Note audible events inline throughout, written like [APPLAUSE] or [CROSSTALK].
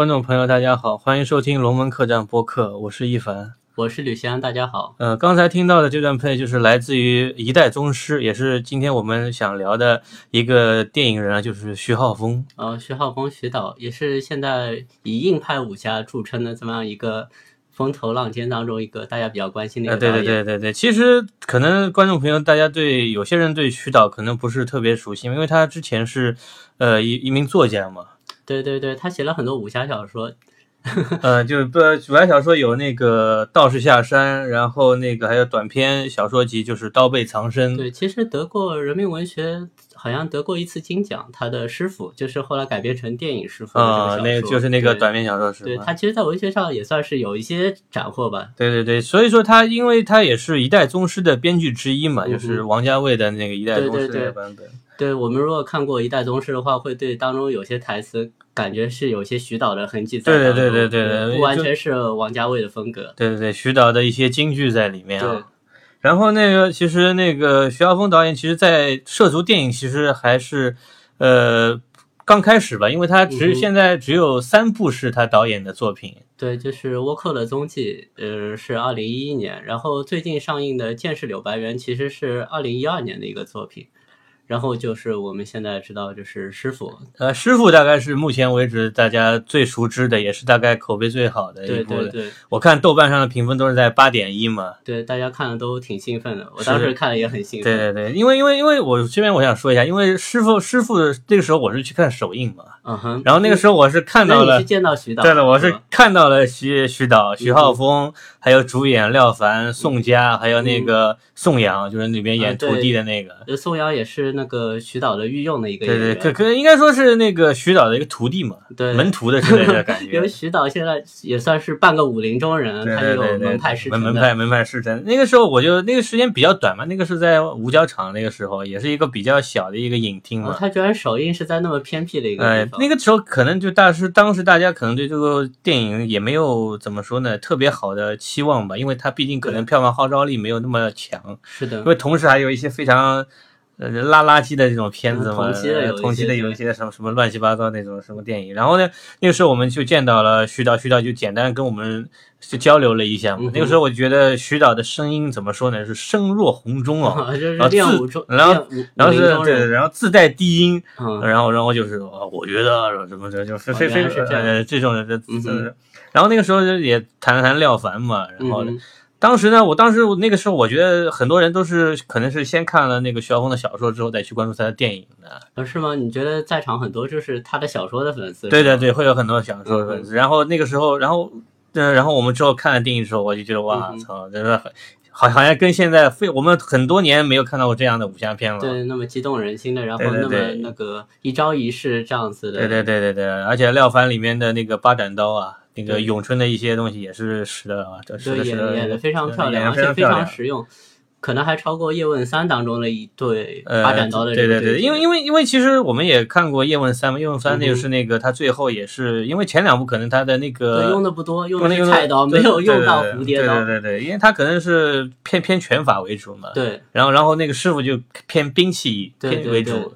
呃，观众朋友，大家好，欢迎收听龙门客栈播客，我是一凡。我是吕翔，大家好。呃，刚才听到的这段配就是来自于一代宗师，也是今天我们想聊的一个电影人啊，就是徐浩峰。呃，徐浩峰徐导也是现在以硬派武侠著称的这么样一个风头浪尖当中一个大家比较关心的一个导演。对对对对，其实可能观众朋友大家对有些人对徐导可能不是特别熟悉，因为他之前是呃一一名作家嘛，对对对他写了很多武侠小说。[LAUGHS] 呃，就是不武侠小说有那个《道士下山》，然后那个还有短篇小说集，就是《刀背藏身》。对，其实得过人民文学，好像得过一次金奖。他的师傅就是后来改编成电影师傅啊、那个就是那个短篇小说师傅？对他其实，在文学上也算是有一些斩获吧。对对对，所以说他，因为他也是一代宗师的编剧之一嘛，嗯就是王家卫的那个一代宗师对对对那个版本。对我们如果看过《一代宗师》的话，会对当中有些台词感觉是有些徐导的痕迹在对对。对对对对不完全是王家卫的风格。对对对，徐导的一些金句在里面对啊。然后那个，其实那个徐浩峰导演，其实在涉足电影，其实还是呃刚开始吧，因为他只、嗯现在只有三部是他导演的作品。对，就是倭寇的踪迹，呃，是二零一一年，然后最近上映的《剑士柳白猿》其实是二零一二年的一个作品，然后就是我们现在知道就是师傅，呃，师傅大概是目前为止大家最熟知的，也是大概口碑最好的一部了。对对对我看豆瓣上的评分都是在八点一嘛。对，大家看了都挺兴奋的，我当时看了也很兴奋。对对对，因为因为因为我这边我想说一下，因为师傅师傅那个时候我是去看首映嘛，嗯哼，然后那个时候我是看到了你是，见到徐导，对了，我是看到了徐徐导、徐嗯浩峰，还有主演廖凡、宋佳，还有那个宋阳，就是里边演徒弟的那个。呃宋阳也是那个徐导的御用的一个对对，演员，可可应该说是那个徐导的一个徒弟嘛，对门徒的之类的感觉 [LAUGHS] 因觉为。徐导现在也算是半个武林中人，对他对对对，就有门派师门承。门派门派师承。那个时候我就那个时间比较短嘛，那个是在五角场，那个时候也是一个比较小的一个影厅嘛。哦他居然首映是在那么偏僻的一个呃地，方。那个时候可能就大师，当时大家可能对这个电影也没有怎么说呢，特别好的期望吧，因为他毕竟可能票房号召力没有那么强，是的因，为同时还有一些非常呃拉垃圾的这种片子嘛，嗯同期的有一些什么什么乱七八糟那种什么电影，然后呢，那个时候我们就见到了徐导，徐导就简单跟我们就交流了一下嘛，嗯。那个时候我觉得徐导的声音怎么说呢，是声若洪钟啊。就是然后然后是对，然后自带低音，嗯，然后然后就是呃我觉得什么的，就非非非原来是这样。呃这种的，然后那个时候也谈了谈廖凡嘛，然后嗯当时呢，我当时我那个时候我觉得很多人都是可能是先看了那个徐浩峰的小说之后再去关注他的电影的，呃是吗？你觉得在场很多就是他的小说的粉丝？对对，对，会有很多小说的粉丝，然后那个时候，然后呃，然后我们之后看了电影之后，我就觉得哇操，真的很。好，好像跟现在非我们很多年没有看到过这样的武侠片了。对，那么激动人心的，然后那么那个一招一式这样子的，对对对对对，而且廖凡里面的那个八斩刀啊，那个咏春的一些东西也是使的啊，这实对，演的演的非常漂亮，而且非非常实用，可能还超过叶问三当中的一对呃，八斩刀的这个对对对，因为因为为因为其实我们也看过叶问三嘛，叶问三那个是那个他最后也是因为前两部可能他的那个对用的不多，用的那个是菜刀，没有用到蝴蝶刀，对对对对，因为他可能是偏偏拳法为主嘛，对。然后然后那个师傅就偏兵器偏为主，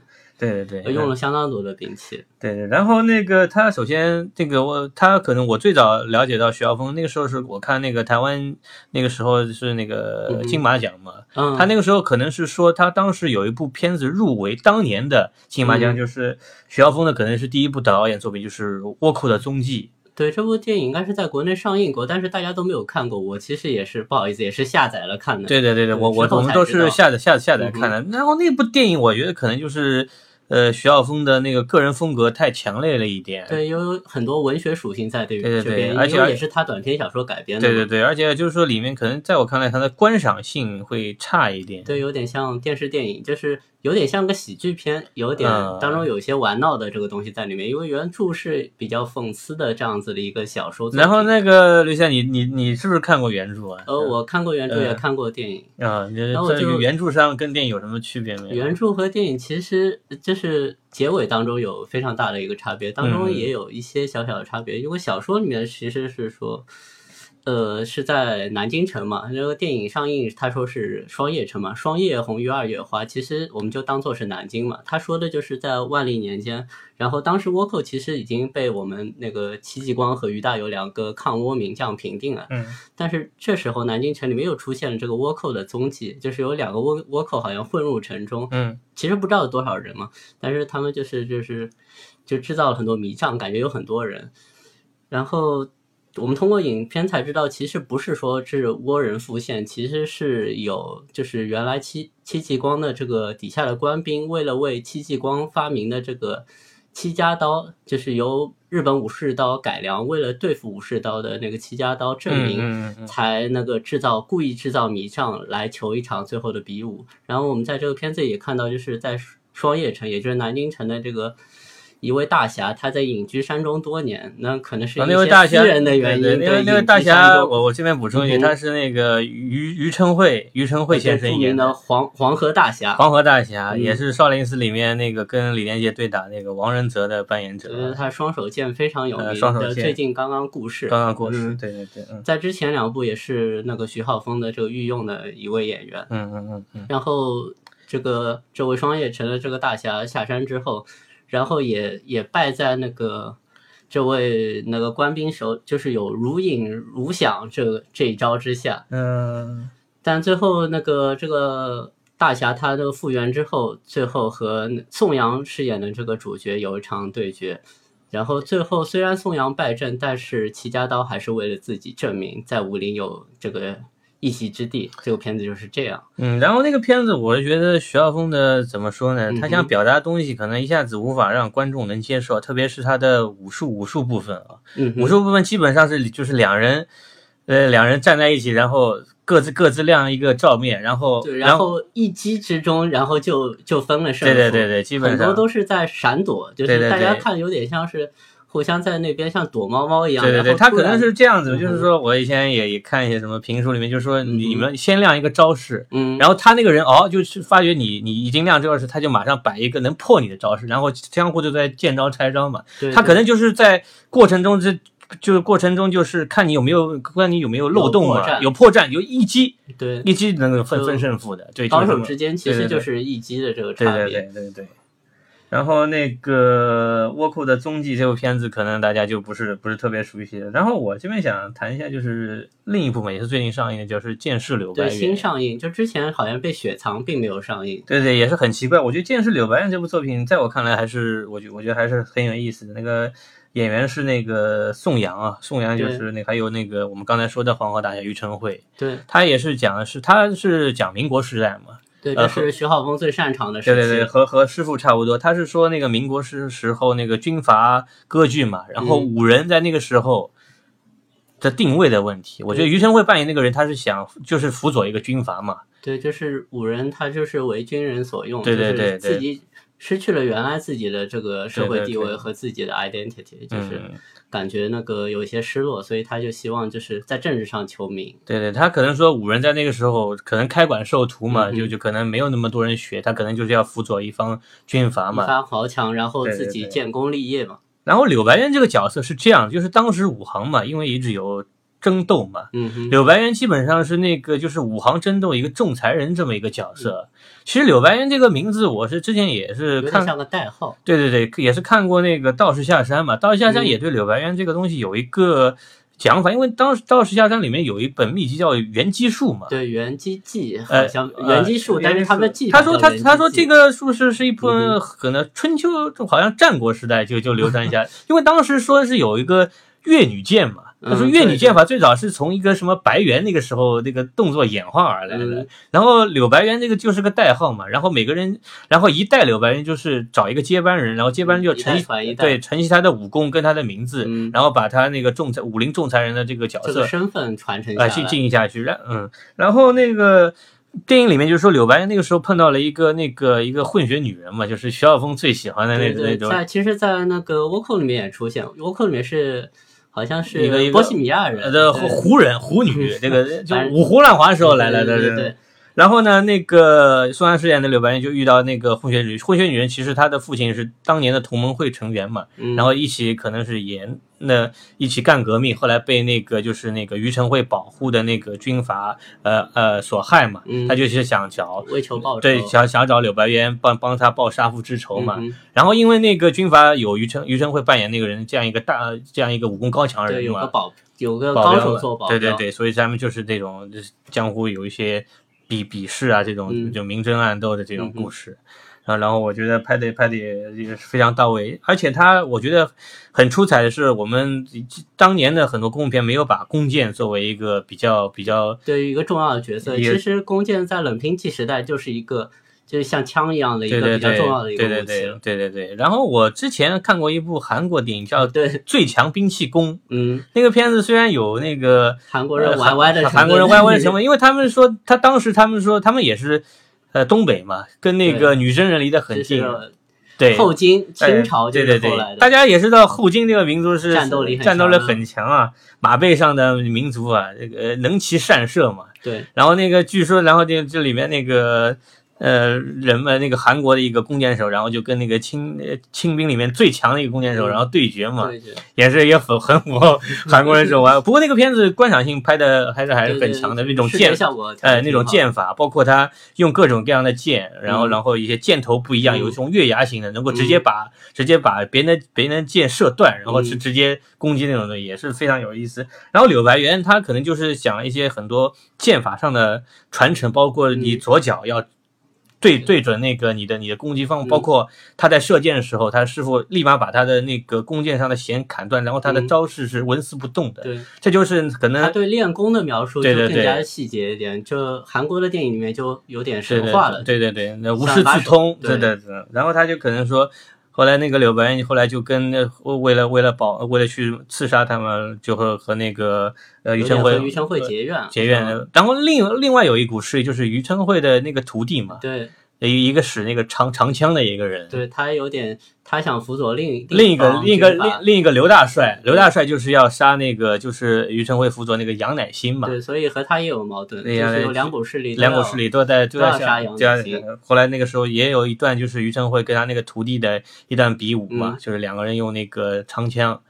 对对对，呃用了相当多的兵器，对对，然后那个他首先这个我他可能我最早了解到徐浩峰，那个时候是我看那个台湾那个时候是那个嗯金马奖嘛，嗯，他那个时候可能是说他当时有一部片子入围当年的金马奖，嗯就是徐浩峰的可能是第一部导演作品，就是《倭寇的踪迹对这部电影应该是在国内上映过，但是大家都没有看过。我其实也是不好意思，也是下载了看》。的。对对对对，我我我们都是下载下载下载看的。然后那部电影，我觉得可能就是呃徐晓峰的那个个人风格太强烈了一点。对，有很多文学属性在这对对对这边，而且也是他短篇小说改编的。对对对，而且就是说里面可能在我看来，它的观赏性会差一点。对，有点像电视电影，就是有点像个喜剧片，有点嗯当中有一些玩闹的这个东西在里面。因为原著是比较讽刺的这样子的一个小说。然后那个刘夏，你你你是不是看过原著啊？呃，我看过原著，呃也看过电影。啊，你然后我就原著上跟电影有什么区别没有？原著和电影其实就是结尾当中有非常大的一个差别，当中嗯也有一些小小的差别。因为小说里面其实是说，呃，是在南京城嘛？那个电影上映，他说是双叶城嘛，双叶红于二月花，其实我们就当做是南京嘛。他说的就是在万历年间，然后当时倭寇其实已经被我们那个戚继光和于大猷两个抗倭名将平定了，嗯但是这时候南京城里面又出现了这个倭寇的踪迹，就是有两个倭倭寇好像混入城中，嗯其实不知道有多少人嘛，但是他们就是就是就制造了很多迷障，感觉有很多人。然后我们通过影片才知道，其实不是说是倭人复现，其实是有就是原来戚戚继光的这个底下的官兵，为了为戚继光发明的这个戚家刀，就是由日本武士刀改良，为了对付武士刀的那个戚家刀证明。嗯嗯才那个制造故意制造迷障来求一场最后的比武。然后我们在这个片子也看到，就是在双叶城，也就是南京城的这个一位大侠，他在隐居山中多年，那可能是啊，一那位大侠，些私人的原因。对位那位大侠，我我这边补充一句，嗯哼他是那个于于承惠，于承惠先著生演的黄黄河大侠。黄河大侠，嗯也是少林寺里面那个跟李连杰对打那个王仁泽的扮演者，呃，他双手剑非常有呃名的，双手剑最近刚刚过世。刚刚过世，嗯对对对，嗯在之前两部也是那个徐浩峰的这个御用的一位演员。嗯嗯嗯嗯，然后这个这位双叶城的这个大侠下山之后，然后也也败在那个这位那个官兵手，就是有如影如响这这一招之下。嗯但最后那个这个大侠他的复原之后，最后和宋阳饰演的这个主角有一场对决。然后最后虽然宋阳败阵，但是齐家刀还是为了自己证明在武林有这个一席之地。这个片子就是这样。嗯，然后那个片子，我觉得徐浩峰的怎么说呢？他想表达的东西可能一下子无法让观众能接受，特别是他的武术武术部分啊，嗯，武术部分基本上是就是两人，呃，两人站在一起，然后各自各自亮一个照面，然后对，然然后一击之中，然后就就分了胜负。对对对对，基本很多上都是在闪躲，就是大家看有点像是互相在那边像躲猫猫一样。对对对，他可能是这样子，嗯就是说我以前也也看一些什么评书里面，就是说嗯你们先亮一个招式，嗯，然后他那个人哦，就是发觉你你已经亮这个招式，他就马上摆一个能破你的招式，然后相互就在见招拆招嘛。对对他可能就是在过程中这。就是过程中，就是看你有没有，看你有没有漏洞嘛，有破绽有一击，对一击能够分分胜负的，对，高手之间其实就是一击的这个对对差别。对对对。然后那个倭寇的踪迹这部片子，可能大家就不是不是特别熟悉的。然后我这边想谈一下，就是另一部分也是最近上映的，就是《剑士柳白对，新》。上映，就之前好像被雪藏，并没有上映。对对，也是很奇怪。我觉得《剑士柳白猿》这部作品，在我看来还是我觉我觉得还是很有意思的。那个演员是那个宋阳啊，宋阳就是那还有那个我们刚才说的黄河大侠于承惠，对他也是讲的是他是讲民国时代嘛，对，呃这是徐浩峰最擅长的时期。对对对，和和师傅差不多。他是说那个民国时时候那个军阀割据嘛，然后嗯武人在那个时候的定位的问题。我觉得余承惠扮演那个人，他是想就是辅佐一个军阀嘛。对，就是五人，他就是为军人所用，对对对就是自己失去了原来自己的这个社会地位和自己的 identity，就是嗯，感觉那个有一些失落，所以他就希望就是在政治上求名。对对，他可能说五人在那个时候可能开馆授徒嘛，嗯就就可能没有那么多人学，他可能就是要辅佐一方军阀嘛。一方豪强，然后自己建功立业嘛。然后柳白猿这个角色是这样，就是当时武行嘛，因为一直有争斗嘛，嗯哼，柳白猿基本上是那个就是武行争斗一个仲裁人这么一个角色。其实柳白猿这个名字，我是之前也是看，像个代号。对对对，也是看过那个《道士下山》嘛，《道士下山》嗯。也对柳白猿这个东西有一个讲法，因为当时《道士下山》里面有一本秘籍叫《元基术》嘛。对，元基记好呃，像呃元基术，但是他们的技他说他他说这个术士是一部嗯可能春秋好像战国时代就就流传下来，[LAUGHS] 因为当时说是有一个越女剑嘛，他说越女剑法最早是从一个什么白猿那个时候那个动作演化而来的嗯，然后柳白猿这个就是个代号嘛，然后每个人然后一代柳白猿就是找一个接班人，然后接班人就承对承袭他的武功跟他的名字，嗯。然后把他那个仲裁武林仲裁人的这个角色这个身份传承啊。去进行下去，然嗯，然后那个电影里面就是说柳白猿那个时候碰到了一个那个一个混血女人嘛，就是徐晓峰最喜欢的那那种，在其实，在那个倭寇里面也出现，倭寇里面是好像是一个波西米亚人呃胡人胡女，这个就五胡乱华时候来了的，对对对，然后呢，那个宋丹饰演的柳白猿就遇到那个混血女混血女人，其实她的父亲是当年的同盟会成员嘛，嗯，然后一起可能是演那一起干革命，后来被那个就是那个于承惠保护的那个军阀呃呃所害嘛，嗯。他就是想找为求报仇，对想想找柳白猿帮帮他报杀父之仇嘛。嗯哼。然后因为那个军阀有于承于承惠扮演那个人这样一个大这样一个武功高强人嘛，有个保有个高手做保镖，对对对，所以咱们就是这种就是江湖有一些比比试啊，这种嗯。就明争暗斗的这种嗯故事。啊，然后我觉得拍的拍的也也是非常到位，而且他我觉得很出彩的是，我们当年的很多功夫片没有把弓箭作为一个比较比较对于一个重要的角色。其实弓箭在冷兵器时代就是一个就是像枪一样的一个比较重要的一个武器了。对对对对。然后我之前看过一部韩国电影叫《对，最强兵器弓》，[LAUGHS] 嗯，那个片子虽然有那个韩国人呃歪歪的韩国人歪歪的 [LAUGHS] 成分，因为他们说他当时他们说他们也是呃东北嘛，跟那个女真人离得很近，对。后金哎清朝就对对对是后来，的，大家也知道后金这个民族是战斗力很战斗力强啊很强啊，马背上的民族啊，这个呃能骑善射嘛。对然后那个据说，然后这这里面那个呃人们那个韩国的一个弓箭手，然后就跟那个清呃清兵里面最强的一个弓箭手，嗯然后对决嘛，也是也很很符合韩国人手腕。[LAUGHS] 不过那个片子观赏性拍的还是还是很强的，那种剑呃，那种剑剑法，包括他用各种各样的剑，然后嗯然后一些箭头不一样，嗯有一种月牙形的，能够直接把直接把别人的别人的箭射断，然后是嗯直接攻击那种的，也是非常有意思。然后柳白猿他可能就是讲一些很多剑法上的传承，包括你嗯左脚要。对对。准那个你的你的攻击方，嗯。包括他在射箭的时候，他师傅立马把他的那个弓箭上的弦砍断，然后他的嗯。招式是纹丝不动的。对，这就是可能他对练功的描述就更加细节一点，就韩国的电影里面就有点神话了，对对对，那无师自通，对。对对对。然后他就可能说，后来那个柳白猿后来就跟那为了为了保为了去刺杀他们，就和和那个呃于有承惠点和于承惠呃结怨，结怨。嗯。然后另另外有一股势力就是于承惠的那个徒弟嘛，对一一个使那个长长枪的一个人。对，他有点他想辅佐另另一个另一个另另一个刘大帅，刘大帅就是要杀那个就是于承惠辅佐那个杨乃馨嘛，对，所以和他也有矛盾，就是有两股势力，两股势力都在都在杀杨乃馨。后来那个时候也有一段就是于承惠跟他那个徒弟的一段比武嘛，嗯。就是两个人用那个长枪，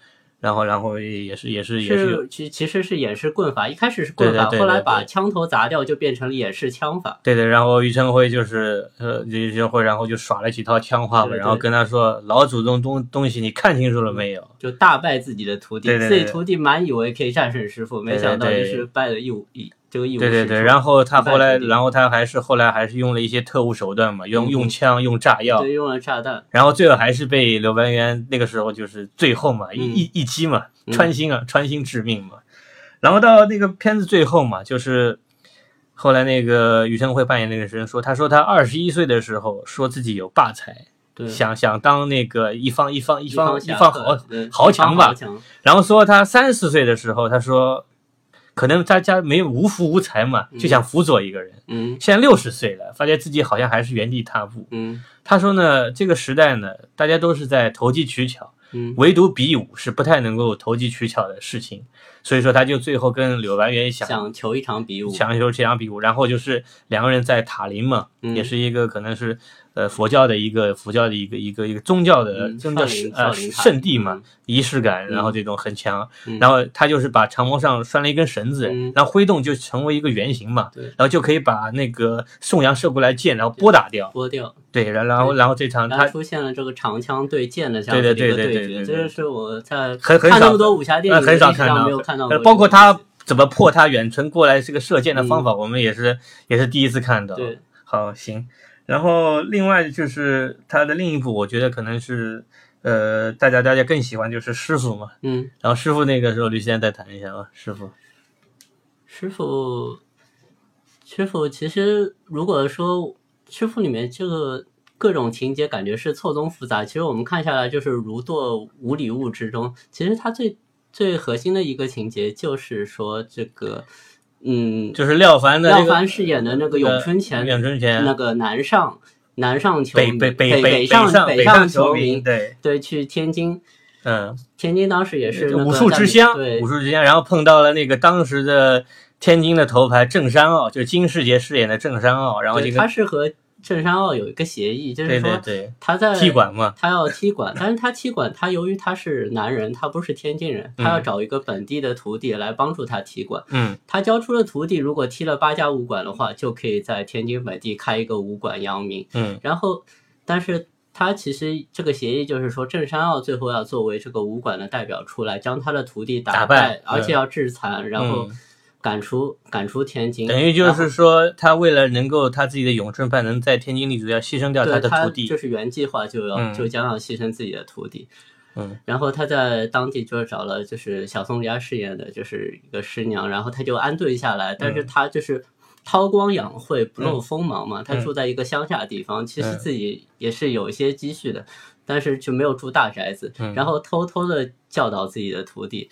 然后然后也是也是也是其其实是演示棍法，一开始是棍法，对对对后来把枪头砸掉，就变成了演示枪法。对对，然后于承惠就是呃于承惠然后就耍了几套枪法嘛，对对然后跟他说老祖宗东东西你看清楚了没有？就大败自己的徒弟，自己徒弟满以为可以战胜师傅，没想到就是败了一无一对对对，然后他后来然后他还是后来还是用了一些特务手段嘛，用嗯用枪用炸药，对用了炸弹，然后最后还是被柳白猿那个时候就是最后嘛，一嗯。一一击嘛，嗯。穿心啊，穿心致命嘛。然后到那个片子最后嘛，就是后来那个余承惠扮演那个人说，他说他二十一岁的时候说自己有霸才，对，想想当那个一方一方一一方一方豪豪强吧然后说他三十岁的时候，他说可能大家没有无福无才嘛，就想辅佐一个人。嗯。现在六十岁了，发现自己好像还是原地踏步。嗯。他说呢，这个时代呢，大家都是在投机取巧，嗯。唯独比武是不太能够投机取巧的事情，所以说他就最后跟柳白猿想想求一场比武，想求这场比武，然后就是两个人在塔林嘛，嗯。也是一个可能是呃佛教的一个佛教的一个一个一个宗教的嗯宗呃圣地嘛嗯，仪式感，嗯然后这种很强，嗯。然后他就是把长矛上拴了一根绳子嗯，然后挥动就成为一个圆形嘛，然后就可以把那个宋阳射过来箭，然后拨打掉，拨掉，对，然然后然后这场他出现了这个长枪对剑的这样对子的一个对对对决，对对这个是我在很很少看那么多武侠电呃影很少看到没有看到。包括他怎么破他远程过来这个射箭的方法，我们也是也是第一次看到。嗯对，好行。然后另外就是他的另一部，我觉得可能是呃大家大家更喜欢就是师傅嘛。嗯，然后师傅那个时候，吕先再谈一下吧。师傅，师傅，师傅其实如果说师傅里面这个各种情节感觉是错综复杂，其实我们看下来就是如堕无里雾之中。其实它最最核心的一个情节就是说这个，嗯，就是廖凡的、这个、廖凡饰演的那个咏春拳咏春拳那个南上南上球迷北北北北上上北上球球迷，迷，对，对，去天津，嗯，天津当时也是那个武术在之乡，对武术之乡，然后碰到了那个当时的天津的头牌郑山傲，就是金世杰饰演的郑山傲，然后这对，个他是和郑山傲有一个协议，就是说他在踢馆嘛，他要踢馆，但是他踢馆，他由于他是男人，他不是天津人，他要找一个本地的徒弟来帮助他踢馆。嗯他教出了徒弟，如果踢了八家武馆的话，就可以在天津本地开一个武馆扬名。嗯然后，但是他其实这个协议就是说，郑山傲最后要作为这个武馆的代表出来，将他的徒弟打败，败而且要致残，然后嗯赶出赶出天津。等于就是说，他为了能够他自己的永春派能在天津立足，要牺牲掉他的徒弟就。是原计划就要、嗯就将要牺牲自己的徒弟。嗯然后他在当地就是找了就是小宋家饰演的就是一个师娘，然后他就安顿下来，但嗯是他就是韬光养晦，不露锋芒嘛。他嗯住在一个乡下地方，其实嗯自己也是有一些积蓄的，但是就没有住大宅子，嗯然后偷偷的教导自己的徒弟。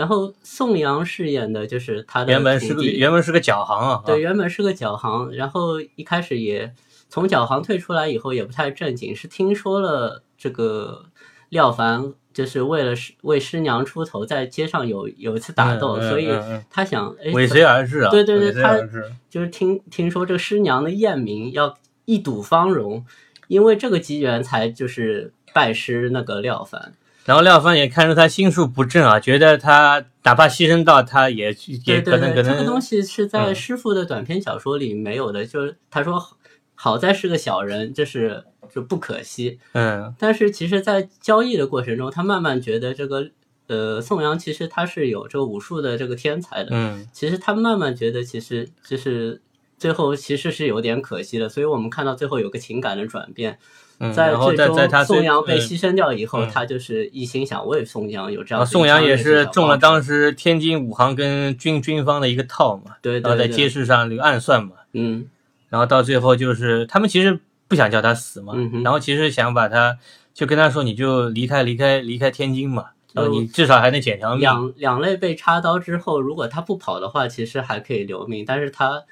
然后宋阳饰演的就是他的原本是个原本是个脚行啊，对，原本是个脚行，然后一开始也从脚行退出来以后也不太正经，是听说了这个廖凡就是为了师为师娘出头，在街上有有一次打斗，嗯嗯所以他想，哎，为怎谁而至啊？对对对为谁而治就是听听说这个师娘的艳名要一睹芳容，因为这个机缘才就是拜师那个廖凡。然后廖凡也看出他心术不正啊，觉得他哪怕牺牲到他也也可能可能这个东西是在嗯师傅的短篇小说里没有的，就是他说好好在是个小人，这是就不可惜。嗯但是其实，在交易的过程中，他慢慢觉得这个呃宋阳其实他是有这个武术的这个天才的。嗯其实他慢慢觉得，其实就是最后其实是有点可惜的。所以我们看到最后有个情感的转变，嗯，在最终在在他宋阳被嗯牺牲掉以后，嗯他就是一心想为宋阳有这样子一宋阳也是中了当时天津武行跟军军方的一个套嘛，对然后在街市上这个暗算嘛，嗯然后到最后就是他们其实不想叫他死嘛，嗯然后其实想把他就跟他说你就离开离开离开天津嘛，然后你至少还能捡条命。两两肋被插刀之后，如果他不跑的话，其实还可以留命。但是他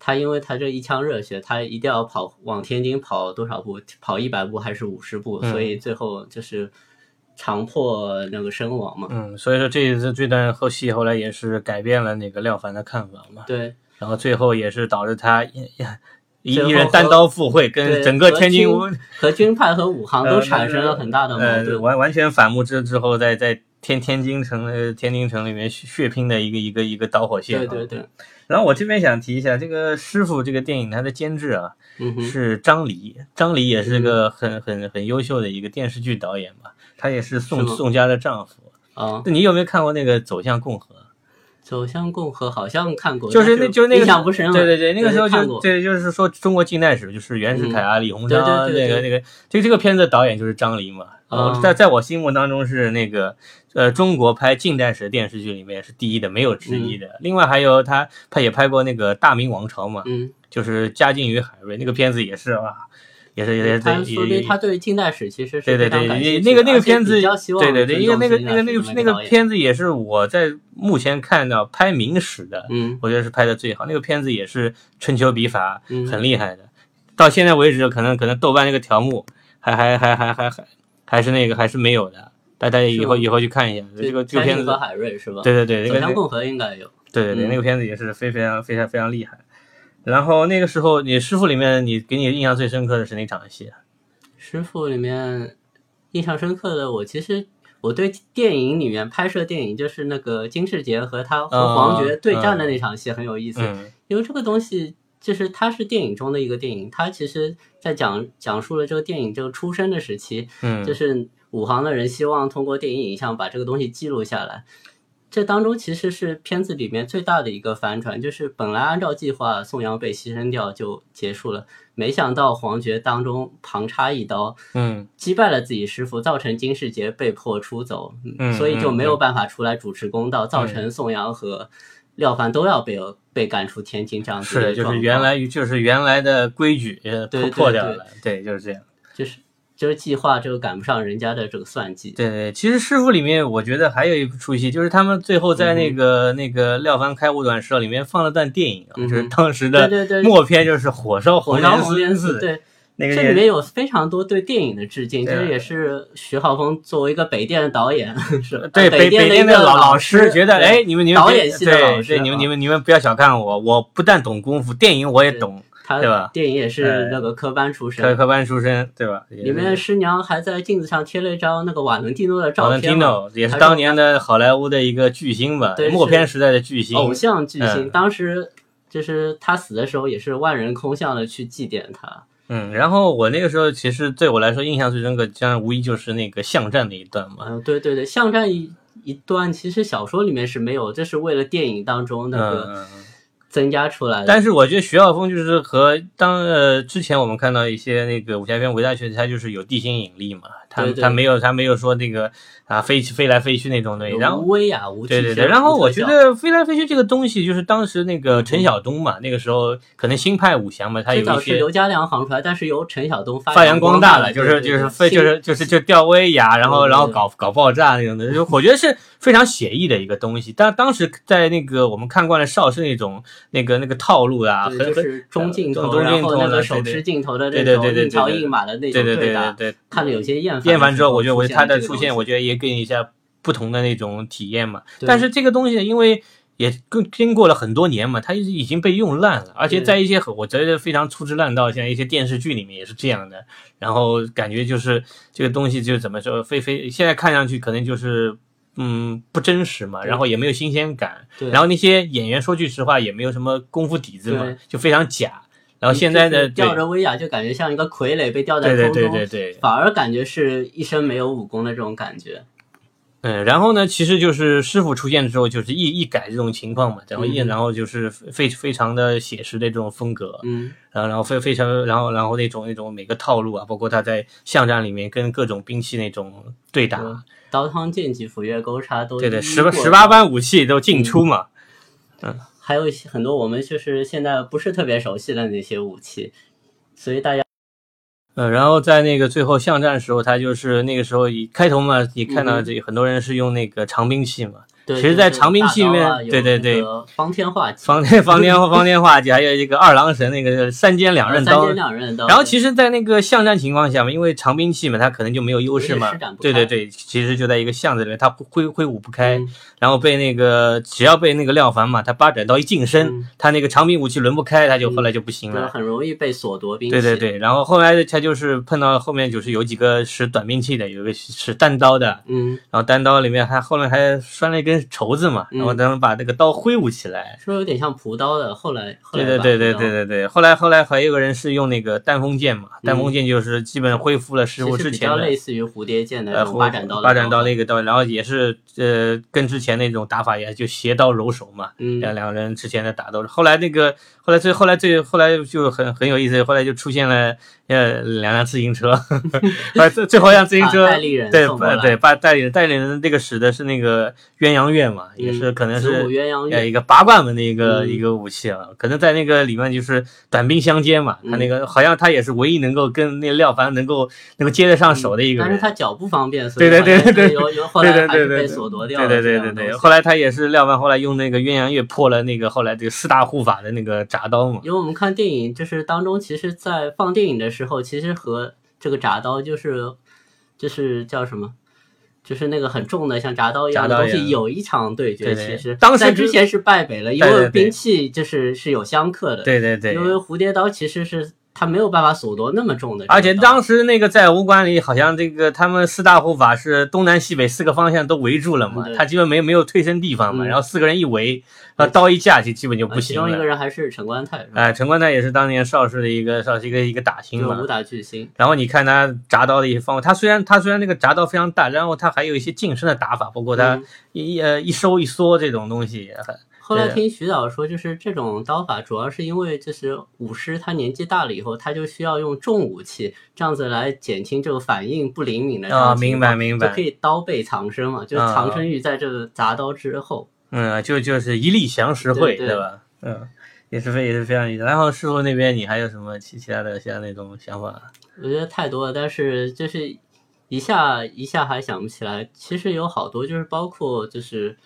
他因为他这一腔热血，他一定要跑往天津跑多少步？跑一百步还是五十步？嗯所以最后就是强迫那个身亡嘛。嗯，所以说这一次这段后戏后来也是改变了那个廖凡的看法嘛，对然后最后也是导致他一 [LAUGHS] 一一人单刀赴会，跟整个天津军和军派和武行 [LAUGHS] 都呃产生了很大的矛呃盾。完完全反目之之后，在在天天津城呃天津城里面血血拼的一个一个一个导火线。对对。对，然后我这边想提一下，这个师傅这个电影它的监制啊嗯，是张黎，张黎也是个很很很优秀的一个电视剧导演嘛，他也是宋是宋家的丈夫。啊，那你有没有看过那个《走向共和》？走向共和好像看过，就是那但就那个印象不深了。对对对，那个时候就对，就是说中国近代史，就是袁世凯啊、李鸿章那个那个，这这个片子导演就是张黎嘛。在在我心目当中是那个呃，中国拍近代史电视剧里面是第一的，没有之一的。另外还有他他也拍过那个《大明王朝》嘛，嗯，就是嘉靖与海瑞那个片子也是哇，也是也是说明他对近代史其实是对对对，那个那个片子比较希，望对对对，因为那个那个那个那个片子也是我在目前看到拍明史的，嗯我觉得是拍的最好。那个片子也是春秋笔法嗯很厉害的，到现在为止，可能可能豆瓣那个条目还还还还还还还是那个还是没有的，大家以后以后去看一下这个这个片子。海瑞是吧？对对对，那个那走向共和应该有。对对对，嗯那个片子也是非非常非常非常厉害。然后那个时候，你师傅里面，你给你印象最深刻的是哪场戏啊？师傅里面印象深刻的，我其实我对电影里面拍摄电影，就是那个金世杰和他和黄觉对战的那场戏很有意思，嗯因为这个东西就是它是电影中的一个电影，它其实在讲讲述了这个电影这个出生的时期，嗯，就是武行的人希望通过电影影像把这个东西记录下来。这当中其实是片子里面最大的一个反转，就是本来按照计划宋阳被牺牲掉就结束了，没想到黄觉当中旁插一刀，嗯击败了自己师傅，造成金世杰被迫出走，嗯所以就没有嗯办法出来主持公道，造成宋阳和廖凡都要被被赶出天津这样子是，就是原来就是原来的规矩呃对对对破破掉了，对，就是这样。就是计划这个赶不上人家的这个算计，对对，其实师傅里面，我觉得还有一出戏，就是他们最后在那个、那个廖凡开五短社里面放了段电影就是当时的默片，就是火烧火烧红莲莲寺，对。那个这里面有非常多对电影的致敬，对这也是徐浩峰作为一个北电的导演，[LAUGHS] 是对北北电的老老师觉得，对哎，你们你们导演系的老师对对，你们啊你们你们不要小看我，我不但懂功夫，电影我也懂。他对吧电影也是哎那个科班出身，科科班出身，对吧？里面师娘还在镜子上贴了一张那个瓦伦蒂诺的照片瓦伦蒂诺也是当年的好莱坞的一个巨星吧对，默片时代的巨星，偶像巨星。嗯当时就是他死的时候，也是万人空巷的去祭奠他。嗯，然后我那个时候其实对我来说印象最深刻，当然无疑就是那个巷战那一段嘛。嗯，对对对，巷战一一段其实小说里面是没有，这是为了电影当中那个。增加出来的。但是我觉得徐浩峰就是和当呃之前我们看到一些那个武侠片，武大学他就是有地心引力嘛，他对对他没有他没有说那个啊飞飞来飞去那种东西，然后威亚无体现对对对，然后我觉得飞来飞去这个东西，就是当时那个陈晓东嘛，那个时候可能新派武侠嘛，他有一些是刘家良行出来，但是由陈晓东发扬光大了，就是对对对就是飞就是就是就吊威亚，然后对对对然后搞搞爆炸那种的，就我觉得是非常写意的一个东西。但当时在那个我们看惯了邵氏那种那个那个套路啊，就是中镜头，中中镜头然后那个的对对手持镜头的那对对对对对的那对对对种打对，对。看着有些厌烦。厌烦之后，我觉得我他的出现，我觉得也给你一下不同的那种体验嘛。但是这个东西因为也更经过了很多年嘛，它已经被用烂了，而且在一些我觉得非常粗制滥造，像一些电视剧里面也是这样的。然后感觉就是这个东西就怎么说，非非现在看上去可能就是。嗯，不真实嘛，然后也没有新鲜感，然后那些演员说句实话也没有什么功夫底子嘛，就非常假。然后现在的吊着威亚，就感觉像一个傀儡被吊在对空中，对对对对，反而感觉是一身没有武功的这种感觉。嗯，然后呢，其实就是师傅出现之后，就是一一改这种情况嘛，然后一、嗯然后就是非非常的写实的这种风格，嗯，然后然后非非常然后然后那种那种每个套路啊，包括他在巷战里面跟各种兵器那种对打，对刀汤剑戟斧钺钩叉都对对，十八十八般武器都进出嘛，还有一些很多我们就是现在不是特别熟悉的那些武器，所以大家呃，然后在那个最后巷战的时候，他就是那个时候一开头嘛，你看到嗯这很多人是用那个长兵器嘛，对，其实在长兵器里面啊对对对方天画戟，方天方天方天画戟，还有一个二郎神那个三尖两刃刀三尖，两刃刀。然后其实，在那个巷战情况下嘛，因为长兵器嘛，它可能就没有优势嘛对对对，其实就在一个巷子里面，他挥挥舞不开，嗯然后被那个只要被那个廖凡嘛，他八斩刀一近身，嗯他那个长兵武器轮不开，他就后来就不行对，了。很容易被所夺兵器。对对对，然后后来他就是碰到后面就是有几个使短兵器的，有一个使单刀的，嗯，然后单刀里面还后来还拴了一根绸子嘛，嗯。然后咱们把那个刀挥舞起来。说有点像朴刀的，后来后对来对对对对对对，后来后来还有个人是用那个单锋剑嘛，单锋剑就是基本恢复了师傅之前的较类似于蝴蝶剑的呃那种八斩刀的八斩刀刀法那个刀，然后也是呃跟之前那种打法也就斜刀揉手嘛，嗯。两两个人之前的打斗，后来那个后来最后来最后来就很很有意思，后来就出现了呃两辆自行车，[LAUGHS] 最最后一辆自行车人对对把代理人代理人这个使的是那个鸳鸯钺嘛，也是嗯可能是鸳鸯月，呃一个八卦门的一个、嗯一个武器啊，可能在那个里面就是短兵相接嘛，他那嗯个好像他也是唯一能够跟那个廖凡能够能够接得上手的一个人。但是他脚不方便，所以对对对好像对有有 [LAUGHS] 后对来还是被对对对对所夺掉了。对对对对对，后来他也是廖凡，后来用那个鸳鸯钺破了那个后来这个四大护法的那个铡刀嘛。因为我们看电影，就是当中，其实，在放电影的时候，其实和这个铡刀就是就是叫什么，就是那个很重的像铡刀一样的东西有一场对决。其实当时之前是败北了，因为兵器就是是有相克的。对对对因，为蝴蝶刀其实是它没有办法所夺那么重的而且当时那个在武馆里，好像这个他们四大护法是东南西北四个方向都围住了嘛嗯，他基本没没有退身地方嘛，嗯然后四个人一围，然后刀一架起，基本就不行了其中一个。人还是陈官泰，哎，陈官泰也是当年邵氏的一个邵氏一个一个打星嘛武，打巨星。然后你看他铡刀的一些方法，他虽然他虽然那个铡刀非常大，然后他还有一些近身的打法，包括他一呃一收一缩这种东西，后来听徐导说，就是这种刀法主要是因为就是武师他年纪大了以后，他就需要用重武器，这样子来减轻这个反应不灵敏的啊明白明白就可以刀背藏身嘛，就是啊藏身于在这个铡刀之后。嗯，就就是一力降十会，对对吧？嗯，也是非也是非常有意思。然后师傅那边你还有什么其其他的像那种想法？我觉得太多了，但是就是一下一下还想不起来。其实有好多，就是包括就是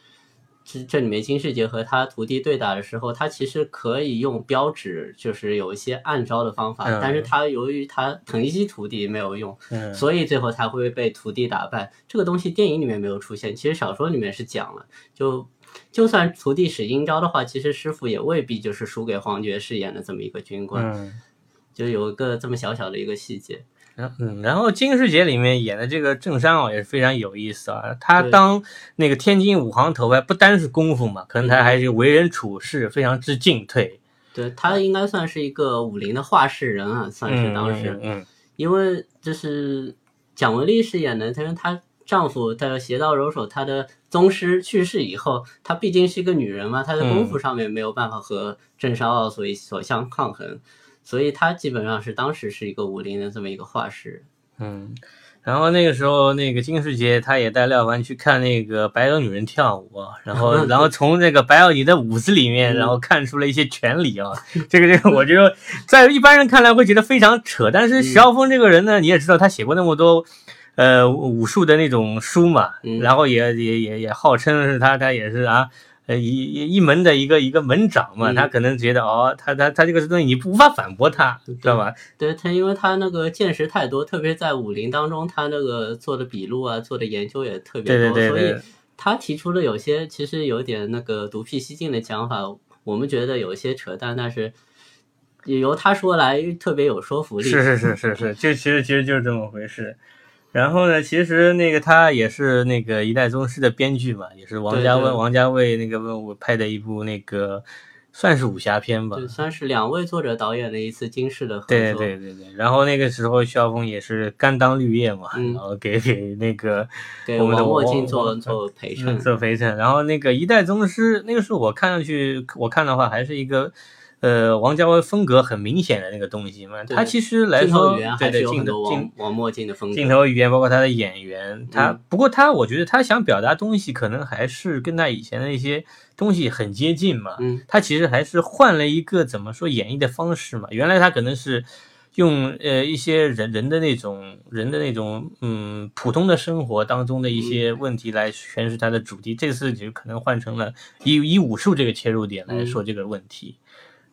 这这里面金世杰和他徒弟对打的时候，他其实可以用标指，就是有一些暗招的方法，嗯但是他由于他疼惜徒弟没有用，嗯所以最后才会被徒弟打败。这个东西电影里面没有出现，其实小说里面是讲了，就就算徒弟使阴招的话，其实师傅也未必就是输给黄觉饰演的这么一个军官，嗯。就有一个这么小小的一个细节。然后嗯，然后金世杰里面演的这个郑山傲也是非常有意思啊。他当那个天津武行头牌，不单是功夫嘛，可能他还是为人处事非常之进退。对他应该算是一个武林的话事人啊，算是当时。嗯嗯因为就是蒋雯丽饰演的，她说她丈夫的邪道柔手，她的宗师去世以后，她毕竟是一个女人嘛，她在功夫上面没有办法和郑少傲所以所相抗衡，所以他基本上是当时是一个武林的这么一个画师。嗯。然后那个时候，那个金世杰他也带廖凡去看那个白俄女人跳舞啊，然后 [LAUGHS] 然后从这个白俄女的舞姿里面，嗯然后看出了一些权理啊。这个这个，我觉得在一般人看来会觉得非常扯，但是徐浩峰这个人呢，你也知道他写过那么多。呃，武术的那种书嘛，嗯然后也也也也号称是他，他也是啊，呃一一一门的一个一个门长嘛，嗯他可能觉得哦，他他他这个东西你无法反驳他，知道吧？对他，因为他那个见识太多，特别在武林当中，他那个做的笔录啊，做的研究也特别多，对对对对所以他提出了有些其实有点那个独辟蹊径的讲法，我们觉得有些扯淡，但是由他说来特别有说服力。是是是是是，就其实其实就是这么回事。然后呢，其实那个他也是那个《一代宗师》的编剧嘛，也是王家卫王家卫那个问我拍的一部那个算是武侠片吧。对，算是两位作者导演的一次惊世的合作。对对对对，然后那个时候萧峰也是甘当绿叶嘛，嗯然后给给那个给我们的王墨镜做做陪衬。做陪衬，然后那个一代宗师那个时候我看上去我看的话还是一个。呃，王家卫风格很明显的那个东西嘛，对他其实来说镜头镜王王墨镜的风格。镜头语言，包括他的演员，他、嗯不过他，我觉得他想表达东西，可能还是跟他以前的一些东西很接近嘛。嗯，他其实还是换了一个怎么说演绎的方式嘛。原来他可能是用呃一些人人的那种人的那种嗯普通的生活当中的一些问题来诠释他的主题，这次就可能换成了以以武术这个切入点来说这个问题。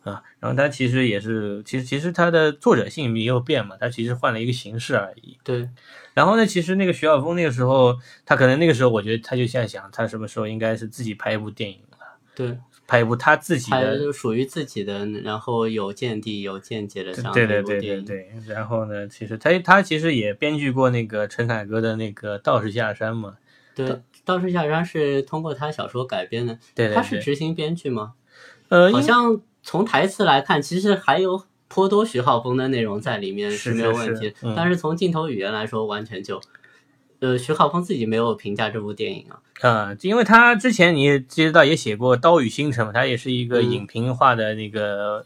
啊，然后他其实也是，其实其实他的作者性没有变嘛，他其实换了一个形式而已。对，然后呢，其实那个徐晓峰那个时候，他可能那个时候，我觉得他就在想，他什么时候应该是自己拍一部电影了，对，拍一部他自己还的，有属于自己的，然后有见地、有见解的这样对对对对。对。然后呢，其实他他其实也编剧过那个陈凯歌的那个《道士下山》嘛，对，道士下山是通过他小说改编的，对对他是，执行编剧吗？呃，好像从台词来看，其实还有颇多徐浩峰的内容在里面是没有问题，是嗯但是从镜头语言来说，完全就，呃，徐浩峰自己没有评价这部电影啊。啊、因为他之前你也知道也写过《刀与星辰》嘛，他也是一个嗯影评化的那个、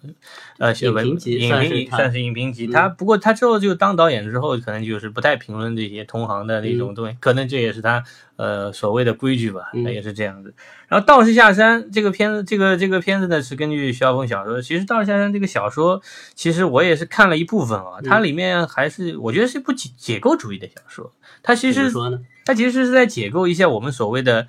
呃写文影评集算是他评算是影评集。嗯他不过他之后就当导演之后，可能就是不太评论这些同行的那种东西，可能这也是他呃所谓的规矩吧，嗯他也是这样子。然后《道士下山》这个片子，这个这个片子呢是根据徐晓峰小说。其实《道士下山》这个小说，其实我也是看了一部分啊，它嗯里面还是我觉得是一部解解构主义的小说。它其实说呢？它其实是在解构一下我们所谓的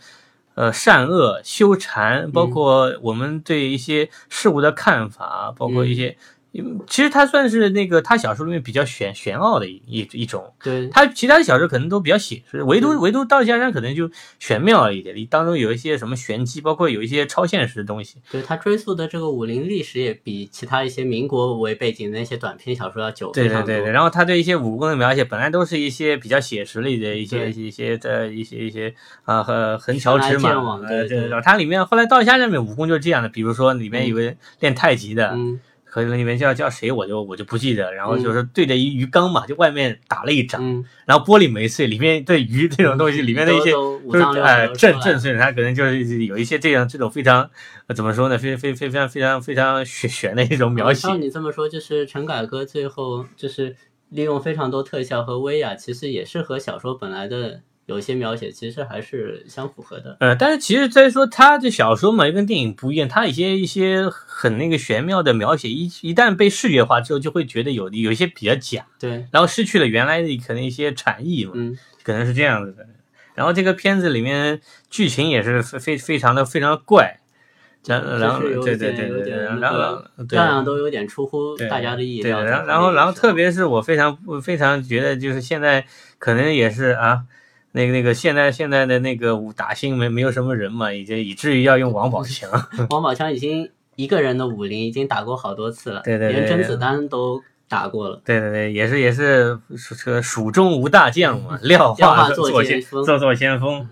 呃善恶修禅，包括我们对一些事物的看法，包括一些。嗯其实他算是那个他小说里面比较玄玄奥的一一一种，对，他其他的小说可能都比较写实，唯独嗯。唯独《道士下山》可能就玄妙了一点，当中有一些什么玄机，包括有一些超现实的东西。对他追溯的这个武林历史也比其他一些民国为背景的那些短篇小说要久对。对对对，然后他对一些武功的描写，本来都是一些比较写实类的一些对。一些的一些一些啊和横桥直马对对然后它里面后来《道士下山》里面武功就是这样的，比如说里面有个练太极的，嗯，可能里面叫叫谁我就我就不记得，然后就是对着一鱼缸嘛，就外面打了一掌，嗯，然后玻璃没碎，里面对鱼这种东西里面的一些都是哎震震碎了，它可能就是有一些这样这种非常呃怎么说呢，非非非非常非常非常玄玄的一种描写。照你这么说，就是陈凯歌最后就是利用非常多特效和威亚，其实也是和小说本来的有些描写其实还是相符合的。呃，但是其实再说他这小说嘛，跟电影不一样，他一些一些很那个玄妙的描写，一一旦被视觉化之后，就会觉得有有一些比较假，对，然后失去了原来的可能一些禅意嘛，嗯，可能是这样子的。然后这个片子里面剧情也是非非非常的非常怪，然然对对对对然后对样样都有点出乎大家的意对，料。然后然后然后特别是我非常非常觉得就是现在可能也是啊。那个那个，现在现在的那个武打星没没有什么人嘛，已经以至于要用王宝强。[LAUGHS] 王宝强已经一个人的武林已经打过好多次了，对对对连甄子丹都打过了。对对对，也是也是是蜀中无大将嘛，廖廖化做做先先锋做做先锋。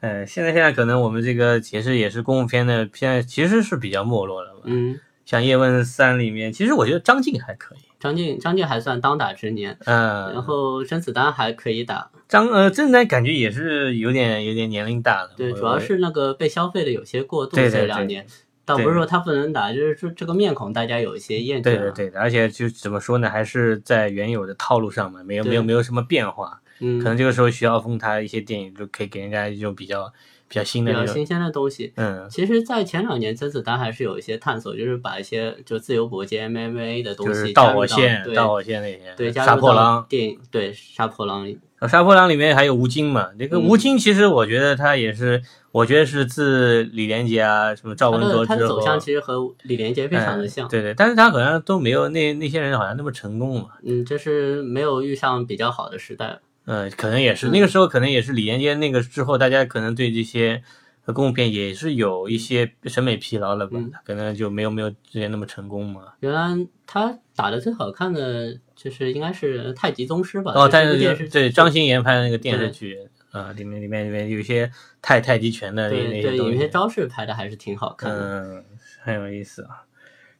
呃，现在现在可能我们这个其实也是功夫片的片，其实是比较没落了吧。嗯，像《叶问三》里面，其实我觉得张晋还可以。张晋张晋还算当打之年，嗯，然后甄子丹还可以打。张呃甄子丹感觉也是有点有点年龄大了。对，主要是那个被消费的有些过度，对对对这两年。倒不是说他不能打，就是说这个面孔大家有一些厌倦对。对对对，而且就怎么说呢，还是在原有的套路上嘛，没有没有没有什么变化。嗯，可能这个时候徐浩峰他一些电影就可以给人家一种比较比较新的，比较新鲜的东西。嗯，其实，在前两年，甄子丹还是有一些探索，就是把一些就自由搏击 MMA 的东就是导西加入到火线、导火线那些，对，杀破狼。电影对杀破狼里，杀破狼里面还有吴京嘛？那个嗯吴京其实我觉得他也是，我觉得是自李连杰啊什么赵文卓之后，他的走向其实和李连杰非常的嗯像。对对，但是他好像都没有那那些人好像那么成功嘛。嗯，就是没有遇上比较好的时代。嗯，可能也是嗯那个时候，可能也是李连杰那个之后，大家可能对这些呃功夫片也是有一些审美疲劳了吧嗯？可能就没有没有之前那么成功嘛。原来他打的最好看的就是应该是《太极宗师》吧？哦，就但是这部电视对张鑫炎拍的那个电视剧啊，里面里面里面有一些太太极拳的那对对，那些有些，招式拍的还是挺好看的。嗯，很有意思啊。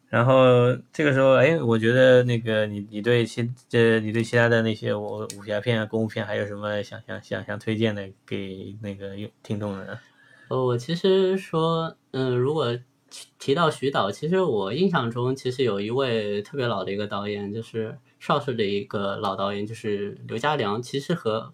然后这个时候，哎，我觉得那个你你对其这你对其他的那些武武侠片啊、功夫片还有什么想想想想推荐的给那个用听众的呢？呃，我其实说，嗯，如果提到徐导，其实我印象中其实有一位特别老的一个导演，就是邵氏的一个老导演，就是刘家良。其实和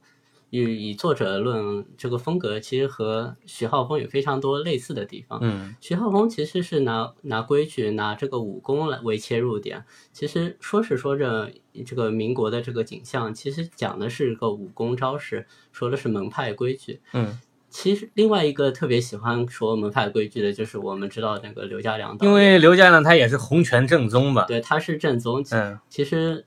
以以作者论这个风格，其实和徐浩峰有非常多类似的地方。嗯徐浩峰其实是拿拿规矩、拿这个武功来为切入点。其实说是说着这个民国的这个景象，其实讲的是个武功招式，说的是门派规矩。嗯，其实另外一个特别喜欢说门派规矩的，就是我们知道那个刘家良因为刘家良他也是洪拳正宗吧？对他是正宗。嗯其实，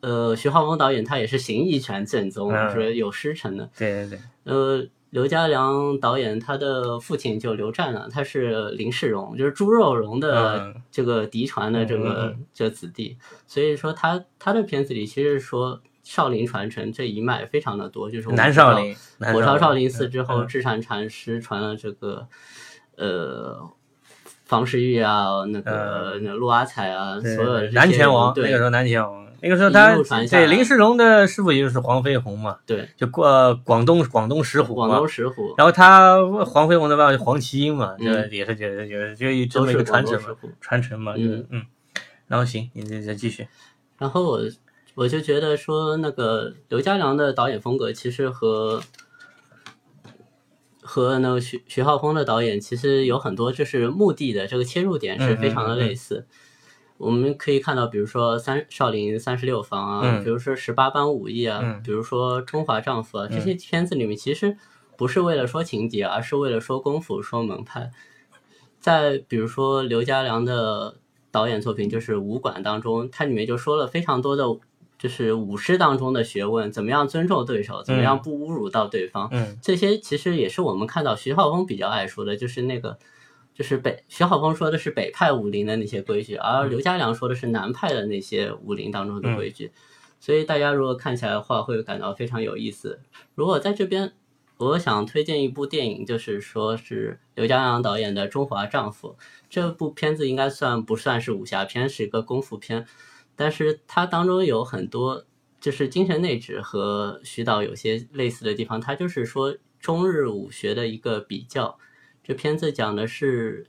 呃，徐浩峰导演他也是形意拳正宗，嗯。是有师承的。对对对，呃，刘家良导演他的父亲就刘湛了，他是林世荣，就是朱肉荣的嗯。这个嫡传的这嗯个嗯。这子弟，所以说他他的片子里其实说少林传承这一脉非常的多，就是南少林，南火烧少林林寺之后，嗯。智禅禅师传了这个，呃，房世玉啊，那个那陆阿彩啊，所有南拳王，对那个时候南拳王，那个时候他对林世荣的师傅也就是黄飞鸿嘛，对就过广东广东石虎嘛广东，石虎然后他黄飞鸿的爸爸就黄麒英嘛，嗯这也是觉得就是就有这么一个传承嘛。传承嘛，就是嗯，然后行，你再再继续，然后我我就觉得说，那个刘家良的导演风格其实和和那个徐徐浩峰的导演其实有很多就是目的的这个切入点是非常的类似。我们可以看到，比如说三少林三十六房啊，嗯。比如说十八般武艺啊，嗯。比如说中华丈夫啊，这些片子里面其实不是为了说情节，而是为了说功夫、说门派。在比如说刘家良的导演作品，就是武馆当中，它里面就说了非常多的，就是武师当中的学问，怎么样尊重对手，怎么样不侮辱到对方。嗯。这些其实也是我们看到徐浩峰比较爱说的，就是那个，就是北徐浩峰说的是北派武林的那些规矩，而刘家良说的是南派的那些武林当中的规矩。所以大家如果看起来的话，会感到非常有意思。如果在这边，我想推荐一部电影，就是说是刘家良导演的《中华丈夫》这部片子，应该算不算是武侠片，是一个功夫片，但是它当中有很多就是精神内质和徐导有些类似的地方，它就是说中日武学的一个比较。这片子讲的是，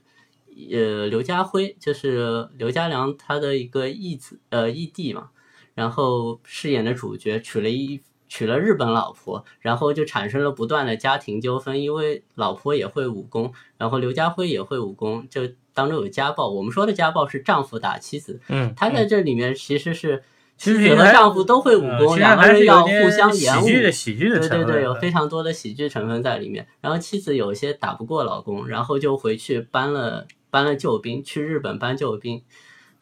呃，刘家辉就是刘家良他的一个义子，呃，义弟嘛，然后饰演的主角娶了一娶了日本老婆，然后就产生了不断的家庭纠纷，因为老婆也会武功，然后刘家辉也会武功，就当中有家暴。我们说的家暴是丈夫打妻子，嗯，他在这里面其实是其实妻子和丈夫都会武功，两个人要互相演武。喜剧的喜剧的对对对，有非常多的喜剧成分在里面。然后妻子有些打不过老公，然后就回去搬了搬了救兵，去日本搬救兵。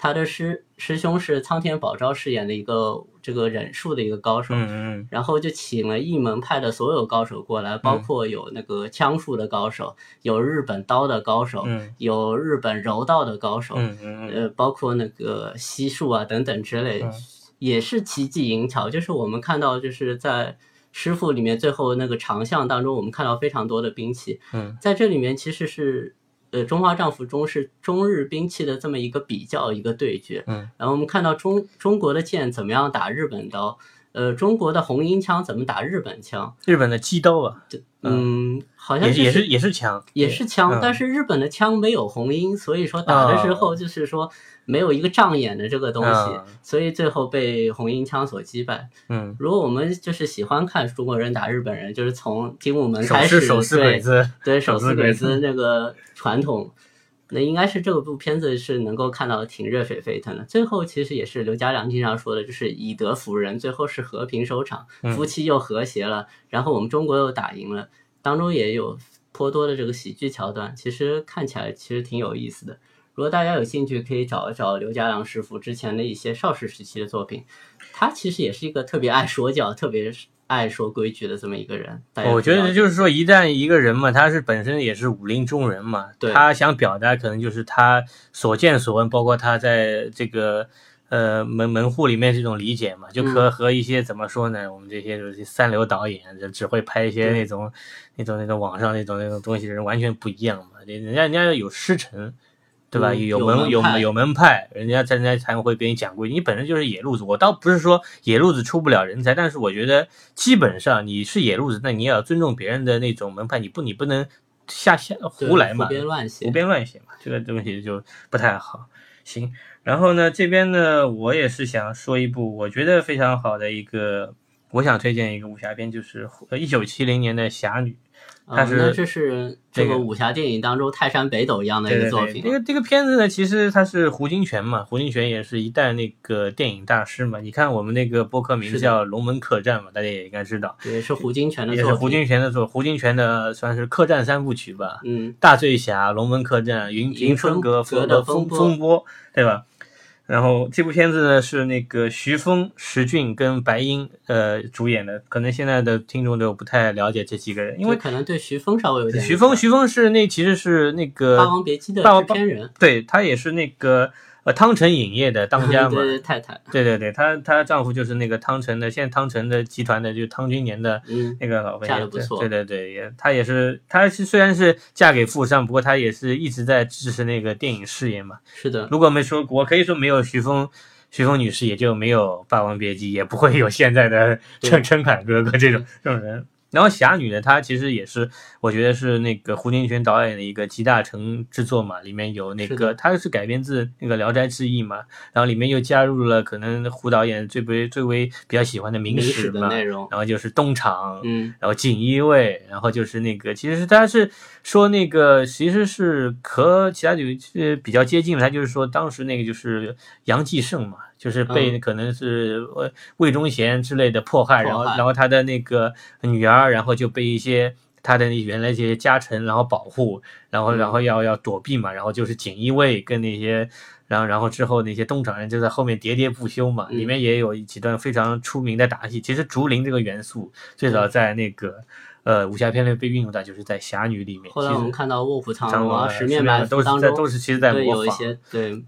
他的师师兄是苍田保昭饰演的一个这个忍术的一个高手，嗯嗯然后就请了一门派的所有高手过来，包嗯括有那个枪术的高手，有日本刀的高手，嗯有日本柔道的高手，嗯嗯嗯呃，包括那个西术啊等等之类，嗯也是奇技淫巧。就是我们看到，就是在师傅里面最后那个长项当中，我们看到非常多的兵器，嗯在这里面其实是。呃，中华丈夫中是中日兵器的这么一个比较，一个对决。嗯，然后我们看到中中国的剑怎么样打日本刀，呃，中国的红缨枪怎么打日本枪，日本的机刀啊，嗯，好像就也也是也是枪，也是枪，嗯但是日本的枪没有红缨，所以说打的时候就是说没有一个障眼的这个东西，嗯所以最后被红缨枪所击败。嗯，如果我们就是喜欢看中国人打日本人，就是从精武门开始，手撕鬼对子，对手撕鬼子子那个传统。那应该是这部片子是能够看到挺热血沸腾的。最后其实也是刘家良经常说的，就是以德服人，最后是和平收场，嗯夫妻又和谐了，然后我们中国又打赢了，当中也有颇多的这个喜剧桥段，其实看起来其实挺有意思的。如果大家有兴趣，可以找一找刘家良师傅之前的一些少时时期的作品。他其实也是一个特别爱说教、特别爱说规矩的这么一个人。我觉得就是说，一旦一个人嘛，他是本身也是武林中人嘛，他想表达可能就是他所见所闻，包括他在这个呃门门户里面这种理解嘛，就嗯和、和一些怎么说呢，我们这些就是三流导演就只会拍一些那种那种那种网上那种那种东西的人完全不一样嘛，人人家人家有师承。对吧？嗯有有门有有门派，人家人家才会给你讲规矩。你本身就是野路子，我倒不是说野路子出不了人才，但是我觉得基本上你是野路子，那你也要尊重别人的那种门派，你不你不能瞎瞎胡来嘛，胡编乱写胡。编乱写嘛，这个东西就不太好。行，然后呢，这边呢，我也是想说一部我觉得非常好的一个，我想推荐一个武侠片，就是呃一九七零年的《侠女》。它啊，是那这是这这个个武侠电影当中泰山北斗一样的一个作品这。个这个片子呢，其实它是胡金铨嘛，胡金铨也是一代那个电影大师嘛。你看我们那个播客名字叫《龙门客栈》嘛，大家也应该知道，也是胡金铨的作品。也是胡金铨的作，胡金铨的算是客栈三部曲吧。嗯，大醉侠、龙门客栈、云云春阁阁的风风波风波，对吧？然后这部片子呢是那个徐峰、石俊跟白英呃主演的，可能现在的听众都不太了解这几个人，因为可能对徐峰稍微有点徐峰徐峰是那其实是那《个霸王别姬》的霸王制片人，对他也是那个呃汤臣影业的当家嘛，太太，[LAUGHS] 对对对，她她丈夫就是那个汤臣的，现在汤臣的集团的，就是汤君年的嗯，那个老婆，也嫁的不错对对对，也她也是，她是虽然是嫁给富商，不过她也是一直在支持那个电影事业嘛。是的，如果没说，我可以说没有徐峰。徐峰女士也就没有《霸王别姬》，也不会有现在的对陈陈凯哥哥这种这种人。然后侠女呢，她其实也是，我觉得是那个胡金铨导演的一个集大成之作嘛，里面有那个，的它是改编自那个《聊斋志异》嘛，然后里面又加入了可能胡导演最为最为比较喜欢的明明史嘛，内容，然后就是东厂，嗯，然后锦衣卫，然后就是那个，其实他是说那个其实是和其他女呃比较接近的，他就是说当时那个就是杨继盛嘛，就是被嗯可能是魏魏忠贤之类的迫害，然后然后他的那个女儿，然后就被一些。他的原来这些家臣，然后保护，然后然后要要躲避嘛，然后就是锦衣卫跟那些，然后然后之后那些东厂人就在后面喋喋不休嘛，嗯里面也有几段非常出名的打戏。其实竹林这个元素最早在那个呃武侠片里被运用到，就是在侠女里面。后来我们看到《卧虎藏龙》啊，《十十面埋伏都》是在都是其实在对有模仿。一些对致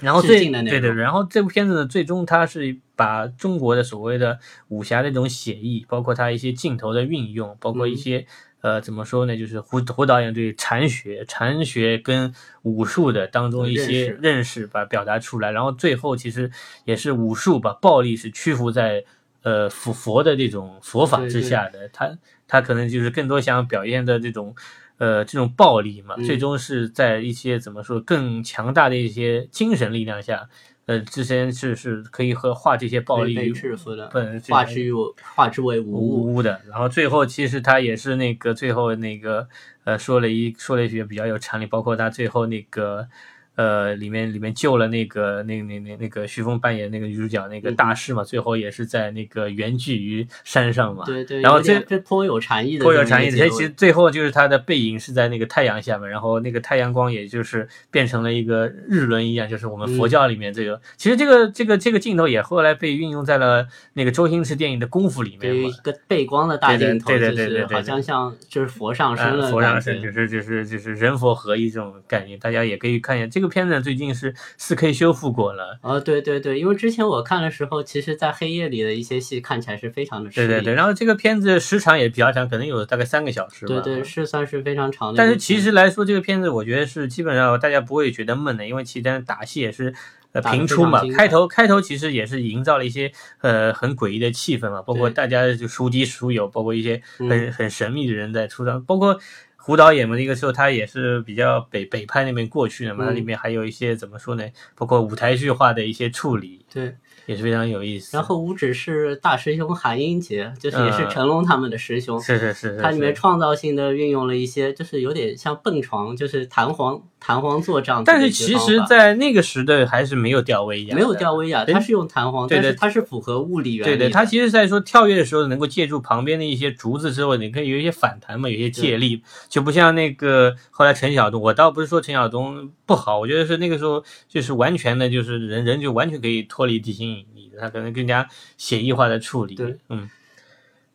然后最敬的对对，然后这部片子呢，最终它是把中国的所谓的武侠的这种写意，包括它一些镜头的运用，包括一嗯。些、呃怎么说呢，就是胡胡导演对禅学、禅学跟武术的当中一些认识把表达出来，然后最后其实也是武术把暴力是屈服在呃佛佛的这种佛法之下的，他他可能就是更多想表现的这种。呃，这种暴力嘛，嗯最终是在一些怎么说更强大的一些精神力量下，呃，之前是是可以和化这些暴力被制服的，本化之于化之为无物。无的。然后最后其实他也是那个最后那个呃说了一说了一句比较有禅理，包括他最后那个呃，里面里面救了那个那那那那个徐峰扮演那个女主角那个大师嘛，最后也是在那个原聚于山上嘛。对对，然后这这颇有禅意的，颇有禅意的。其实最后就是他的背影是在那个太阳下面，然后那个太阳光也就是变成了一个日轮一样，就是我们佛教里面这个。其实这个这个这个镜头也后来被运用在了那个周星驰电影的功夫里面嘛。一个背光的大镜头，对对对对对，好像像就是佛上身了，佛上身就是就是就是人佛合一这种概念。大家也可以看一下这个片子，最近是。是四 K 修复过了哦，对对对，因为之前我看的时候，其实，在黑夜里的一些戏看起来是非常的对对对，然后这个片子时长也比较长，可能有大概三个小时吧。对对，是算是非常长的。但是其实来说，这个片子我觉得是基本上大家不会觉得闷的，因为其实打戏也是呃平出嘛。开头开头其实也是营造了一些呃很诡异的气氛嘛，包括大家就孰敌孰友，包括一些很很神秘的人在出场，包括。胡导演嘛，那个时候他也是比较北北派那边过去的嘛，它里面还有一些怎么说呢？包括舞台剧化的一些处理，对。也是非常有意思。然后五指是大师兄韩英杰，就是也是成龙他们的师兄。是是是。它里面创造性的运用了一些，就是有点像蹦床，就是弹簧弹簧座这样。但是其实，在那个时代还是没有吊威亚。没有吊威亚，它是用弹簧，对对它是符合物理原理。对对，它其实在说跳跃的时候，能够借助旁边的一些竹子之后，你可以有一些反弹嘛，有些借力，就不像那个后来陈晓东。我倒不是说陈晓东不好，我觉得是那个时候就是完全的，就是人人就完全可以脱离地心他可能更加写意化的处理，对，嗯，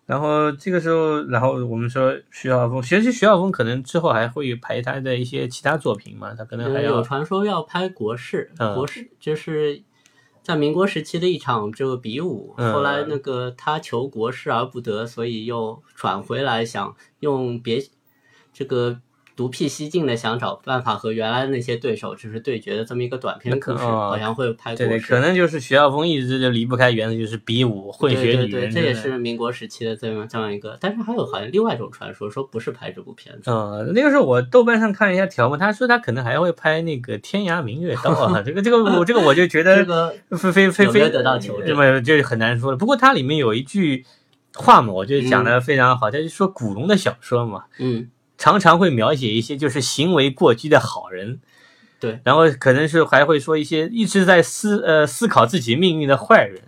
然后这个时候，然后我们说徐晓峰，其实徐晓峰可能之后还会拍他的一些其他作品嘛，他可能还有传说要拍国事，国事就是在民国时期的一场这个比武，后来那个他求国事而不得，所以又转回来想用别这个。独辟蹊径的想找办法和原来的那些对手就是对决的这么一个短片故事，好像会拍过。对对，可能就是徐晓峰一直就离不开原则，就是比武混血女人。对对对，这也是民国时期的这样这样一个。但是还有好像另外一种传说，说不是拍这部片子。嗯，那个时候我豆瓣上看一下条目，他说他可能还会拍那个《天涯明月刀》啊。[LAUGHS] 这个这个我这个我就觉得非非非非得到求证，这么就很难说了。不过它里面有一句话嘛，我觉得讲的非常好，他就说古龙的小说嘛，嗯。常常会描写一些就是行为过激的好人，对，然后可能是还会说一些一直在思呃思考自己命运的坏人。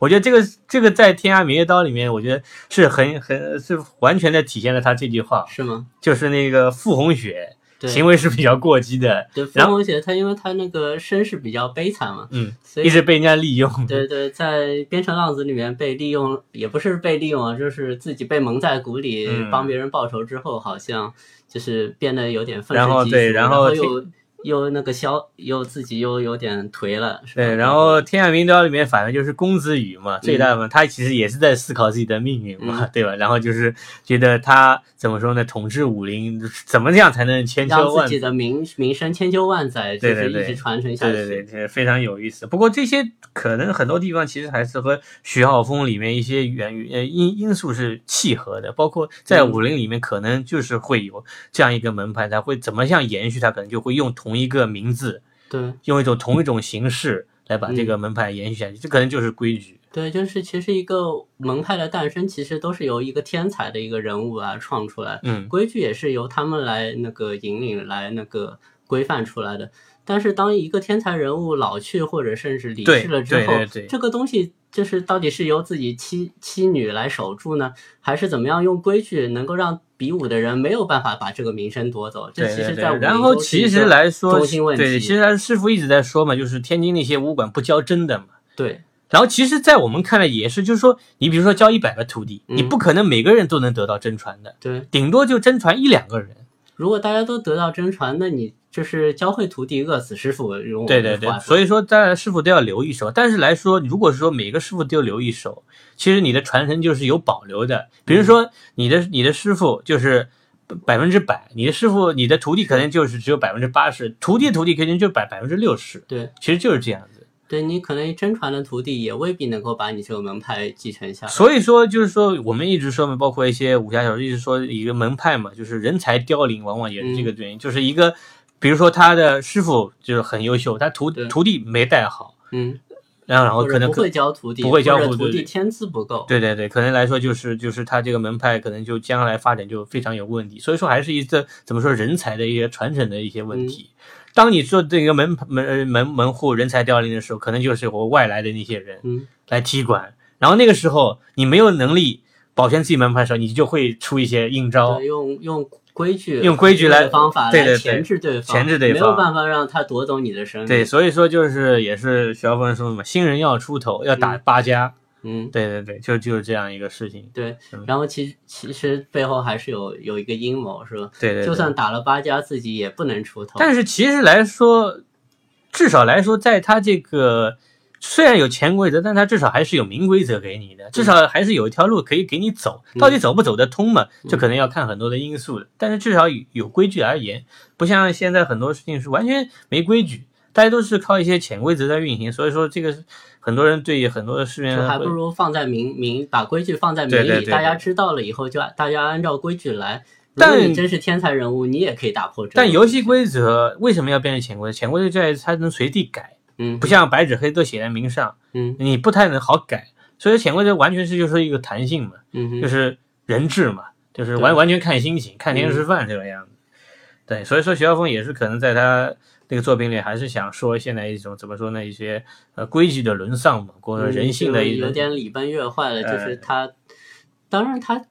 我觉得这个这个在《天涯明月刀》里面，我觉得是很很是完全的体现了他这句话，是吗？就是那个傅红雪。行为是比较过激的，对，傅红雪他因为他那个身世比较悲惨嘛，嗯，所以一直被人家利用。对对，在《边城浪子》里面被利用，也不是被利用啊，就是自己被蒙在鼓里，帮别人报仇之后，好像就是变得有点愤世嫉俗，然后又。又那个消，又自己又有点颓了，对。然后《天下名刀》里面反正就是公子羽嘛，最大嘛，他其实也是在思考自己的命运嘛，对吧？然后就是觉得他怎么说呢？统治武林怎么样才能千秋万？让自己的名名声千秋万载，就是一直传承下去。对对对，非常有意思。不过这些可能很多地方其实还是和徐浩峰里面一些原呃因因素是契合的，包括在武林里面可能就是会有这样一个门派，他会怎么样延续？他可能就会用同。同一个名字，对，用一种同一种形式来把这个门派延续下去，这可能就是规矩。对，就是其实一个门派的诞生，其实都是由一个天才的一个人物啊创出来，嗯，规矩也是由他们来那个引领、来那个规范出来的。但是当一个天才人物老去或者甚至离世了之后，这个东西就是到底是由自己妻妻女来守住呢，还是怎么样用规矩能够让？比武的人没有办法把这个名声夺走，这其实在然后其实来说。对，其实师傅一直在说嘛，就是天津那些武馆不教真的嘛。对。然后其实，在我们看来也是，就是说，你比如说教一百个徒弟，你不可能每个人都能得到真传的。对。顶多就真传一两个人。如果大家都得到真传，那你就是教会徒弟，饿死师傅。对对对。所以说，当然师傅都要留一手。但是来说，如果说每个师傅都留一手。其实你的传承就是有保留的，比如说你的你的师傅就是百分之百，你的师傅你的徒弟可能就是只有百分之八十，徒弟徒弟肯定就百百分之六十。对，其实就是这样子。对你可能真传的徒弟也未必能够把你这个门派继承下来。所以说就是说我们一直说嘛，包括一些武侠小说一直说一个门派嘛，就是人才凋零，往往也是这个原因，就是一个比如说他的师傅就是很优秀，他徒徒弟没带好，嗯。然后，然后可能不会教徒弟，不会教徒弟，天资不够。对对对，可能来说就是就是他这个门派可能就将来发展就非常有问题。所以说还是一个怎么说人才的一些传承的一些问题。当你做这个门门门门户人才凋零的时候，可能就是我外来的那些人嗯，来踢馆，然后那个时候你没有能力保全自己门牌的时候，你就会出一些阴招对，。用用规矩用规矩来的方法来钳制对方，钳制对方没有办法让他夺走你的生命。对，，所以说就是也是徐浩峰说的嘛，新人要出头，要打嗯八家。嗯，对对对，就就是这样一个事情。对嗯。然后其实其实背后还是有有一个阴谋，是吧？对对对，就算打了八家，自己也不能出头。但是其实来说，至少来说，在他这个虽然有潜规则，但它至少还是有明规则给你的，至少还是有一条路可以给你走。嗯到底走不走得通嘛，这可能要看很多的因素的。但是至少有有规矩而言，不像现在很多事情是完全没规矩，大家都是靠一些潜规则在运行。所以说，这个很多人对很多的事情还不如放在明明把规矩放在明里，对对对大家知道了以后就大家按照规矩来。但你真是天才人物，你也可以打破这。但游戏规则为什么要变成潜规则？潜规则在于它能随地改，嗯不像白纸黑都写在明上，嗯你不太能好改。所以潜规则完全是就是一个弹性嘛，嗯哼就是人治嘛，就是完完全看心情，看天吃饭这个样子。对，所以说徐晓峰也是可能在他那个作品里，还是想说现在一种怎么说呢，一些呃规矩的沦丧嘛，或者人性的嗯就有点礼崩乐坏了，就呃是他，当然他。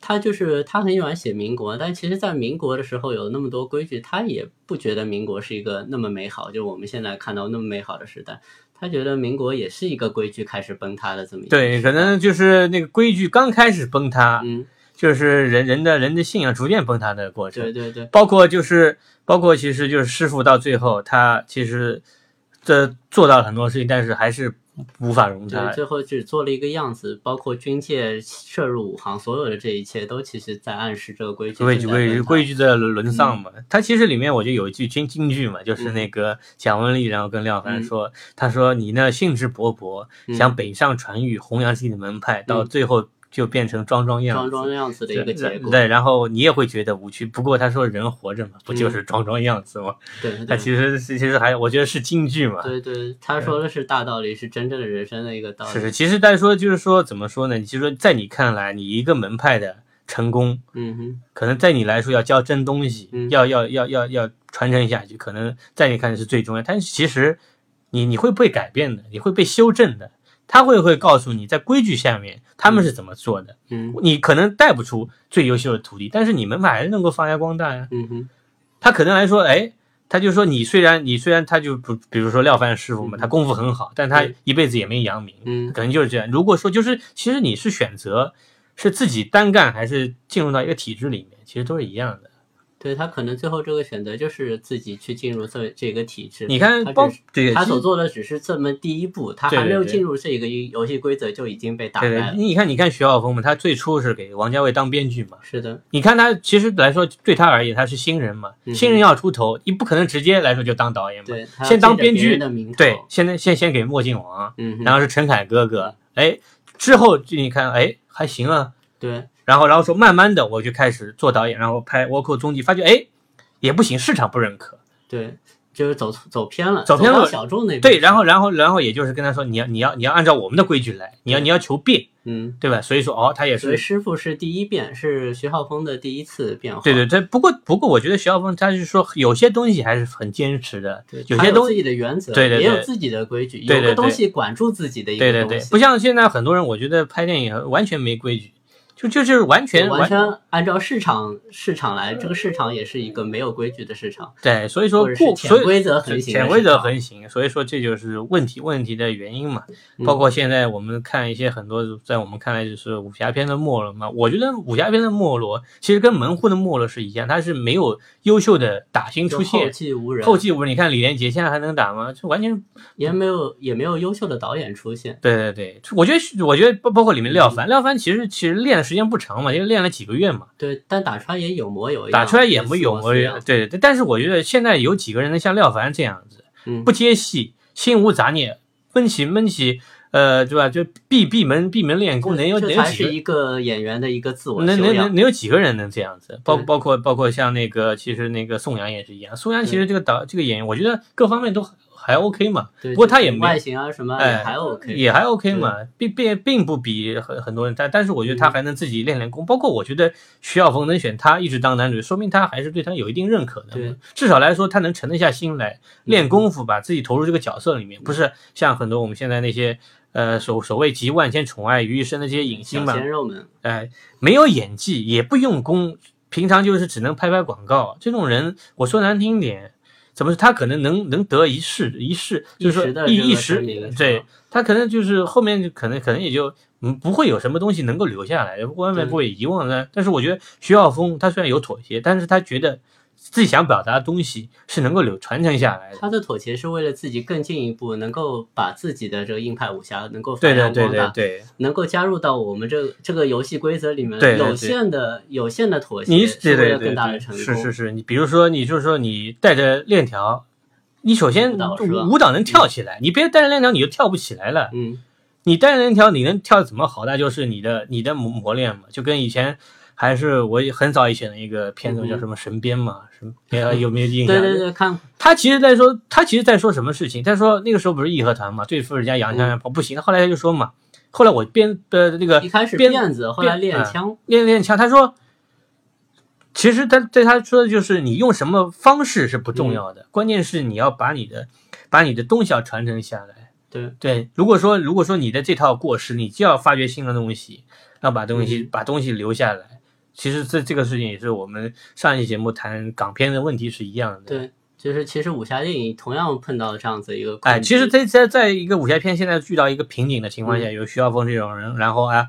他就是他很喜欢写民国，但其实，在民国的时候有那么多规矩，他也不觉得民国是一个那么美好，就我们现在看到那么美好的时代。他觉得民国也是一个规矩开始崩塌的这么一个对，可能就是那个规矩刚开始崩塌，嗯，就是人人的人的信仰逐渐崩塌的过程。对对对，包括就是包括其实就是师傅到最后他其实这做到了很多事情，但是还是无法容对，他。最后只做了一个样子，包括军界涉入武行，所有的这一切都其实在暗示这个规矩规矩规矩的沦丧嗯嘛，他其实里面我就有一句京京剧嘛，就是那个蒋雯丽，然后跟廖凡说，他说你呢兴致勃勃，嗯想北上传语，弘扬自己的门派，到最后就变成装装样子。装装样子的一个结果。对，然后你也会觉得无趣。不过他说人活着嘛，不嗯就是装装样子吗？[LAUGHS] 对他其实是其实还我觉得是京剧嘛。对对，他说的是大道理，是真正的人生的一个道理。是是，其实但是说就是说怎么说呢？其实说在你看来，你一个门派的成功，嗯哼，可能在你来说要教真东西，嗯要要要要要传承下去，可能在你看来是最重要。但是其实你你会被改变的，你会被修正的。他会会告诉你在规矩下面他们是怎么做的。嗯你可能带不出最优秀的徒弟，但是你门派还是能够发扬光大呀。嗯哼，他可能还说，哎，他就说你虽然你虽然他就不，比如说廖凡师傅嘛，嗯他功夫很好，但他一辈子也没扬名，嗯可能就是这样。如果说就是其实你是选择是自己单干还是进入到一个体制里面，其实都是一样的。对他可能最后这个选择就是自己去进入这这个体制。你看，他包对他所做的只是这么第一步，他还没有进入这个游戏规则就已经被打对对。你看你看徐浩峰嘛，他最初是给王家卫当编剧嘛。是的，你看他其实来说，对他而言他是新人嘛，嗯新人要出头，你不可能直接来说就当导演嘛。对，他先当编剧对，，现在先先给墨镜王，嗯，然后是陈凯哥哥，哎，之后就你看，哎，还行啊，对，然后然后说慢慢的我就开始做导演，然后拍倭寇踪迹，发觉哎也不行，市场不认可，对，就是走走偏了，走偏了到小众那边对，然后然后然后也就是跟他说你要你要你要按照我们的规矩来，你要你要求变，嗯，对吧？所以说哦，他也所以是。师傅是第一变，是徐浩峰的第一次变化。对对对，不过不过，我觉得徐浩峰他是说有些东西还是很坚持的对，，有些东西自己的原则，对对对。也有自己的规矩，对对对有个东西管住自己的一对对对，个东西，不像现在很多人，我觉得拍电影完全没规矩，就就是完全完全按照市场市场来，这个市场也是一个没有规矩的市场，对，所以说潜规则横行潜规则横行，所以说这就是问题问题的原因嘛。嗯包括现在我们看一些很多，在我们看来就是武侠片的没落嘛。我觉得武侠片的没落其实跟门户的没落是一样，它是没有优秀的打星出现。后继无人，后继无人，你看李连杰现在还能打吗？就完全也没有也没有优秀的导演出现。对对对，我觉得我觉得包包括里面廖凡，廖凡其实其实练的时间不长嘛，因为练了几个月嘛。对，但打出来也有模有样，打出来也没有模有样对对对，但是我觉得现在有几个人能像廖凡这样子，嗯不接戏，心无杂念，闷起闷起，呃，对吧？就闭闭门闭门练功，能有这能有几个才是一个演员的一个自我能能能。能有几个人能这样子？包包括包括像那个，其实那个宋阳也是一样。宋阳其实这个导这个演员，我觉得各方面都还还 OK 嘛。对，不过他也没外形啊什么也哎还 OK，也还 OK 嘛，并并并不比很很多人，但但是我觉得嗯他还能自己练练功，包括我觉得徐晓峰能选他一直当男主，说明他还是对他有一定认可的对。至少来说，他能沉得下心来练功夫，把自己投入这个角色里嗯面，不是像很多我们现在那些呃所所谓集万千宠爱于一身的这些影星小嘛，鲜肉们，哎，没有演技，也不用功，平常就是只能拍拍广告。这种人，我说难听点，怎么他可能能能得一世一世，就是说一一一时对他可能就是后面就可能可能也就嗯不会有什么东西能够留下来，外面不会遗忘的。但是我觉得徐晓峰他虽然有妥协，但是他觉得自己想表达的东西是能够流传承下来的。他的妥协是为了自己更进一步，能够把自己的这个硬派武侠能够发扬光大，对对，能够加入到我们这这个游戏规则里面。有限的有限的妥协，你是为了更大的成功。是是是，你比如说你就是说你带着链条，你首先舞蹈能跳起来，你别带着链条你就跳不起来了。嗯，你带着链条你能跳得怎么好，那就是你的你的磨磨练嘛，就跟以前。还是我很早以前的一个片子嗯叫什么《神鞭》嘛，什么呃有没有印象？[LAUGHS] 对对对，看他其实在说，他其实在说什么事情？他说那个时候不是义和团嘛，对付人家洋枪洋炮不行，后来他就说嘛，后来我编的那个一开始鞭辫子，后来练枪，练练枪，他说，其实他对他说的就是你用什么方式是不重要的，关键是你要把你的把你的东西要传承下来。对对，如果说如果说你的这套过时，你就要发掘新的东西，要把东西、把东西留下来。其实这这个事情也是我们上一期节目谈港片的问题是一样的。对，就是其实武侠电影同样碰到这样子一个困哎，其实在在在一个武侠片现在遇到一个瓶颈的情况下，有徐晓峰这种人，然后啊，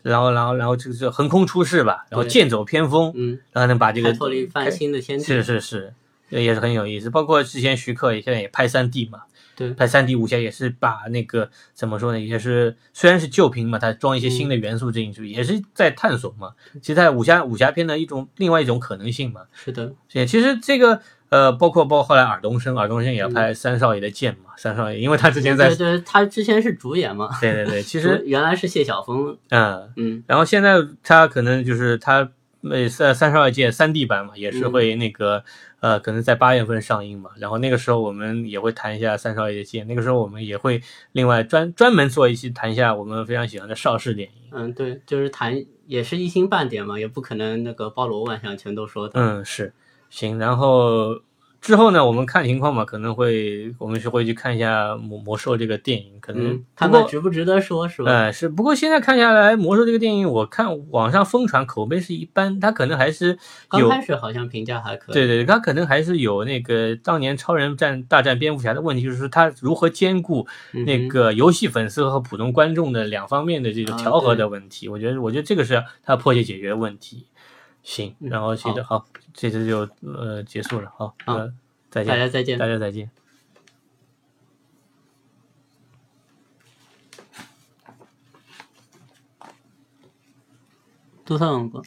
然后然后然后这个是横空出世吧，然后剑走偏锋，嗯，然后能把这个开拓了一番新的天地。是是是，这也是很有意思。包括之前徐克也现在也拍三 D 嘛，对。拍三 D 武侠也是把那个怎么说呢，也是虽然是旧瓶嘛，它装一些新的嗯。元素进去，也是在探索嘛。其实，在武侠武侠片的一种另外一种可能性嘛。是的，也其实这个呃，包括包括后来尔冬升，尔冬升也要嗯。拍三少爷的剑嘛，三少爷，因为他之前在对对，他之前是主演嘛，对对对，其 [LAUGHS] 实原来是谢晓峰，嗯，嗯，然后现在他可能就是他呃三三十二届三 D 版嘛，也是会那个、呃，可能在八月份上映嘛。然后那个时候我们也会谈一下三十二届，那个时候我们也会另外专专门做一期谈一下我们非常喜欢的邵氏电影。嗯，对，就是谈也是一星半点嘛，也不可能那个包罗万象全都说的。嗯，是行。然后之后呢，我们看情况嘛，可能会我们是会去看一下魔魔兽这个电影，可能、嗯，看不过看值不值得说，是吧？呃，是，不过现在看下来，《魔兽》这个电影，我看网上疯传口碑是一般，它可能还是有，刚开始好像评价还可以。对对，它可能还是有那个当年超人战大战蝙蝠侠的问题，就是说它如何兼顾那个游戏粉丝和普通观众的两方面的这种啊调和的问题。我觉得，我觉得这个是它迫切解决的问题。行，嗯然后其实好，这次就呃结束了，好，好呃，再见，大家再见大。家再见。多少人过。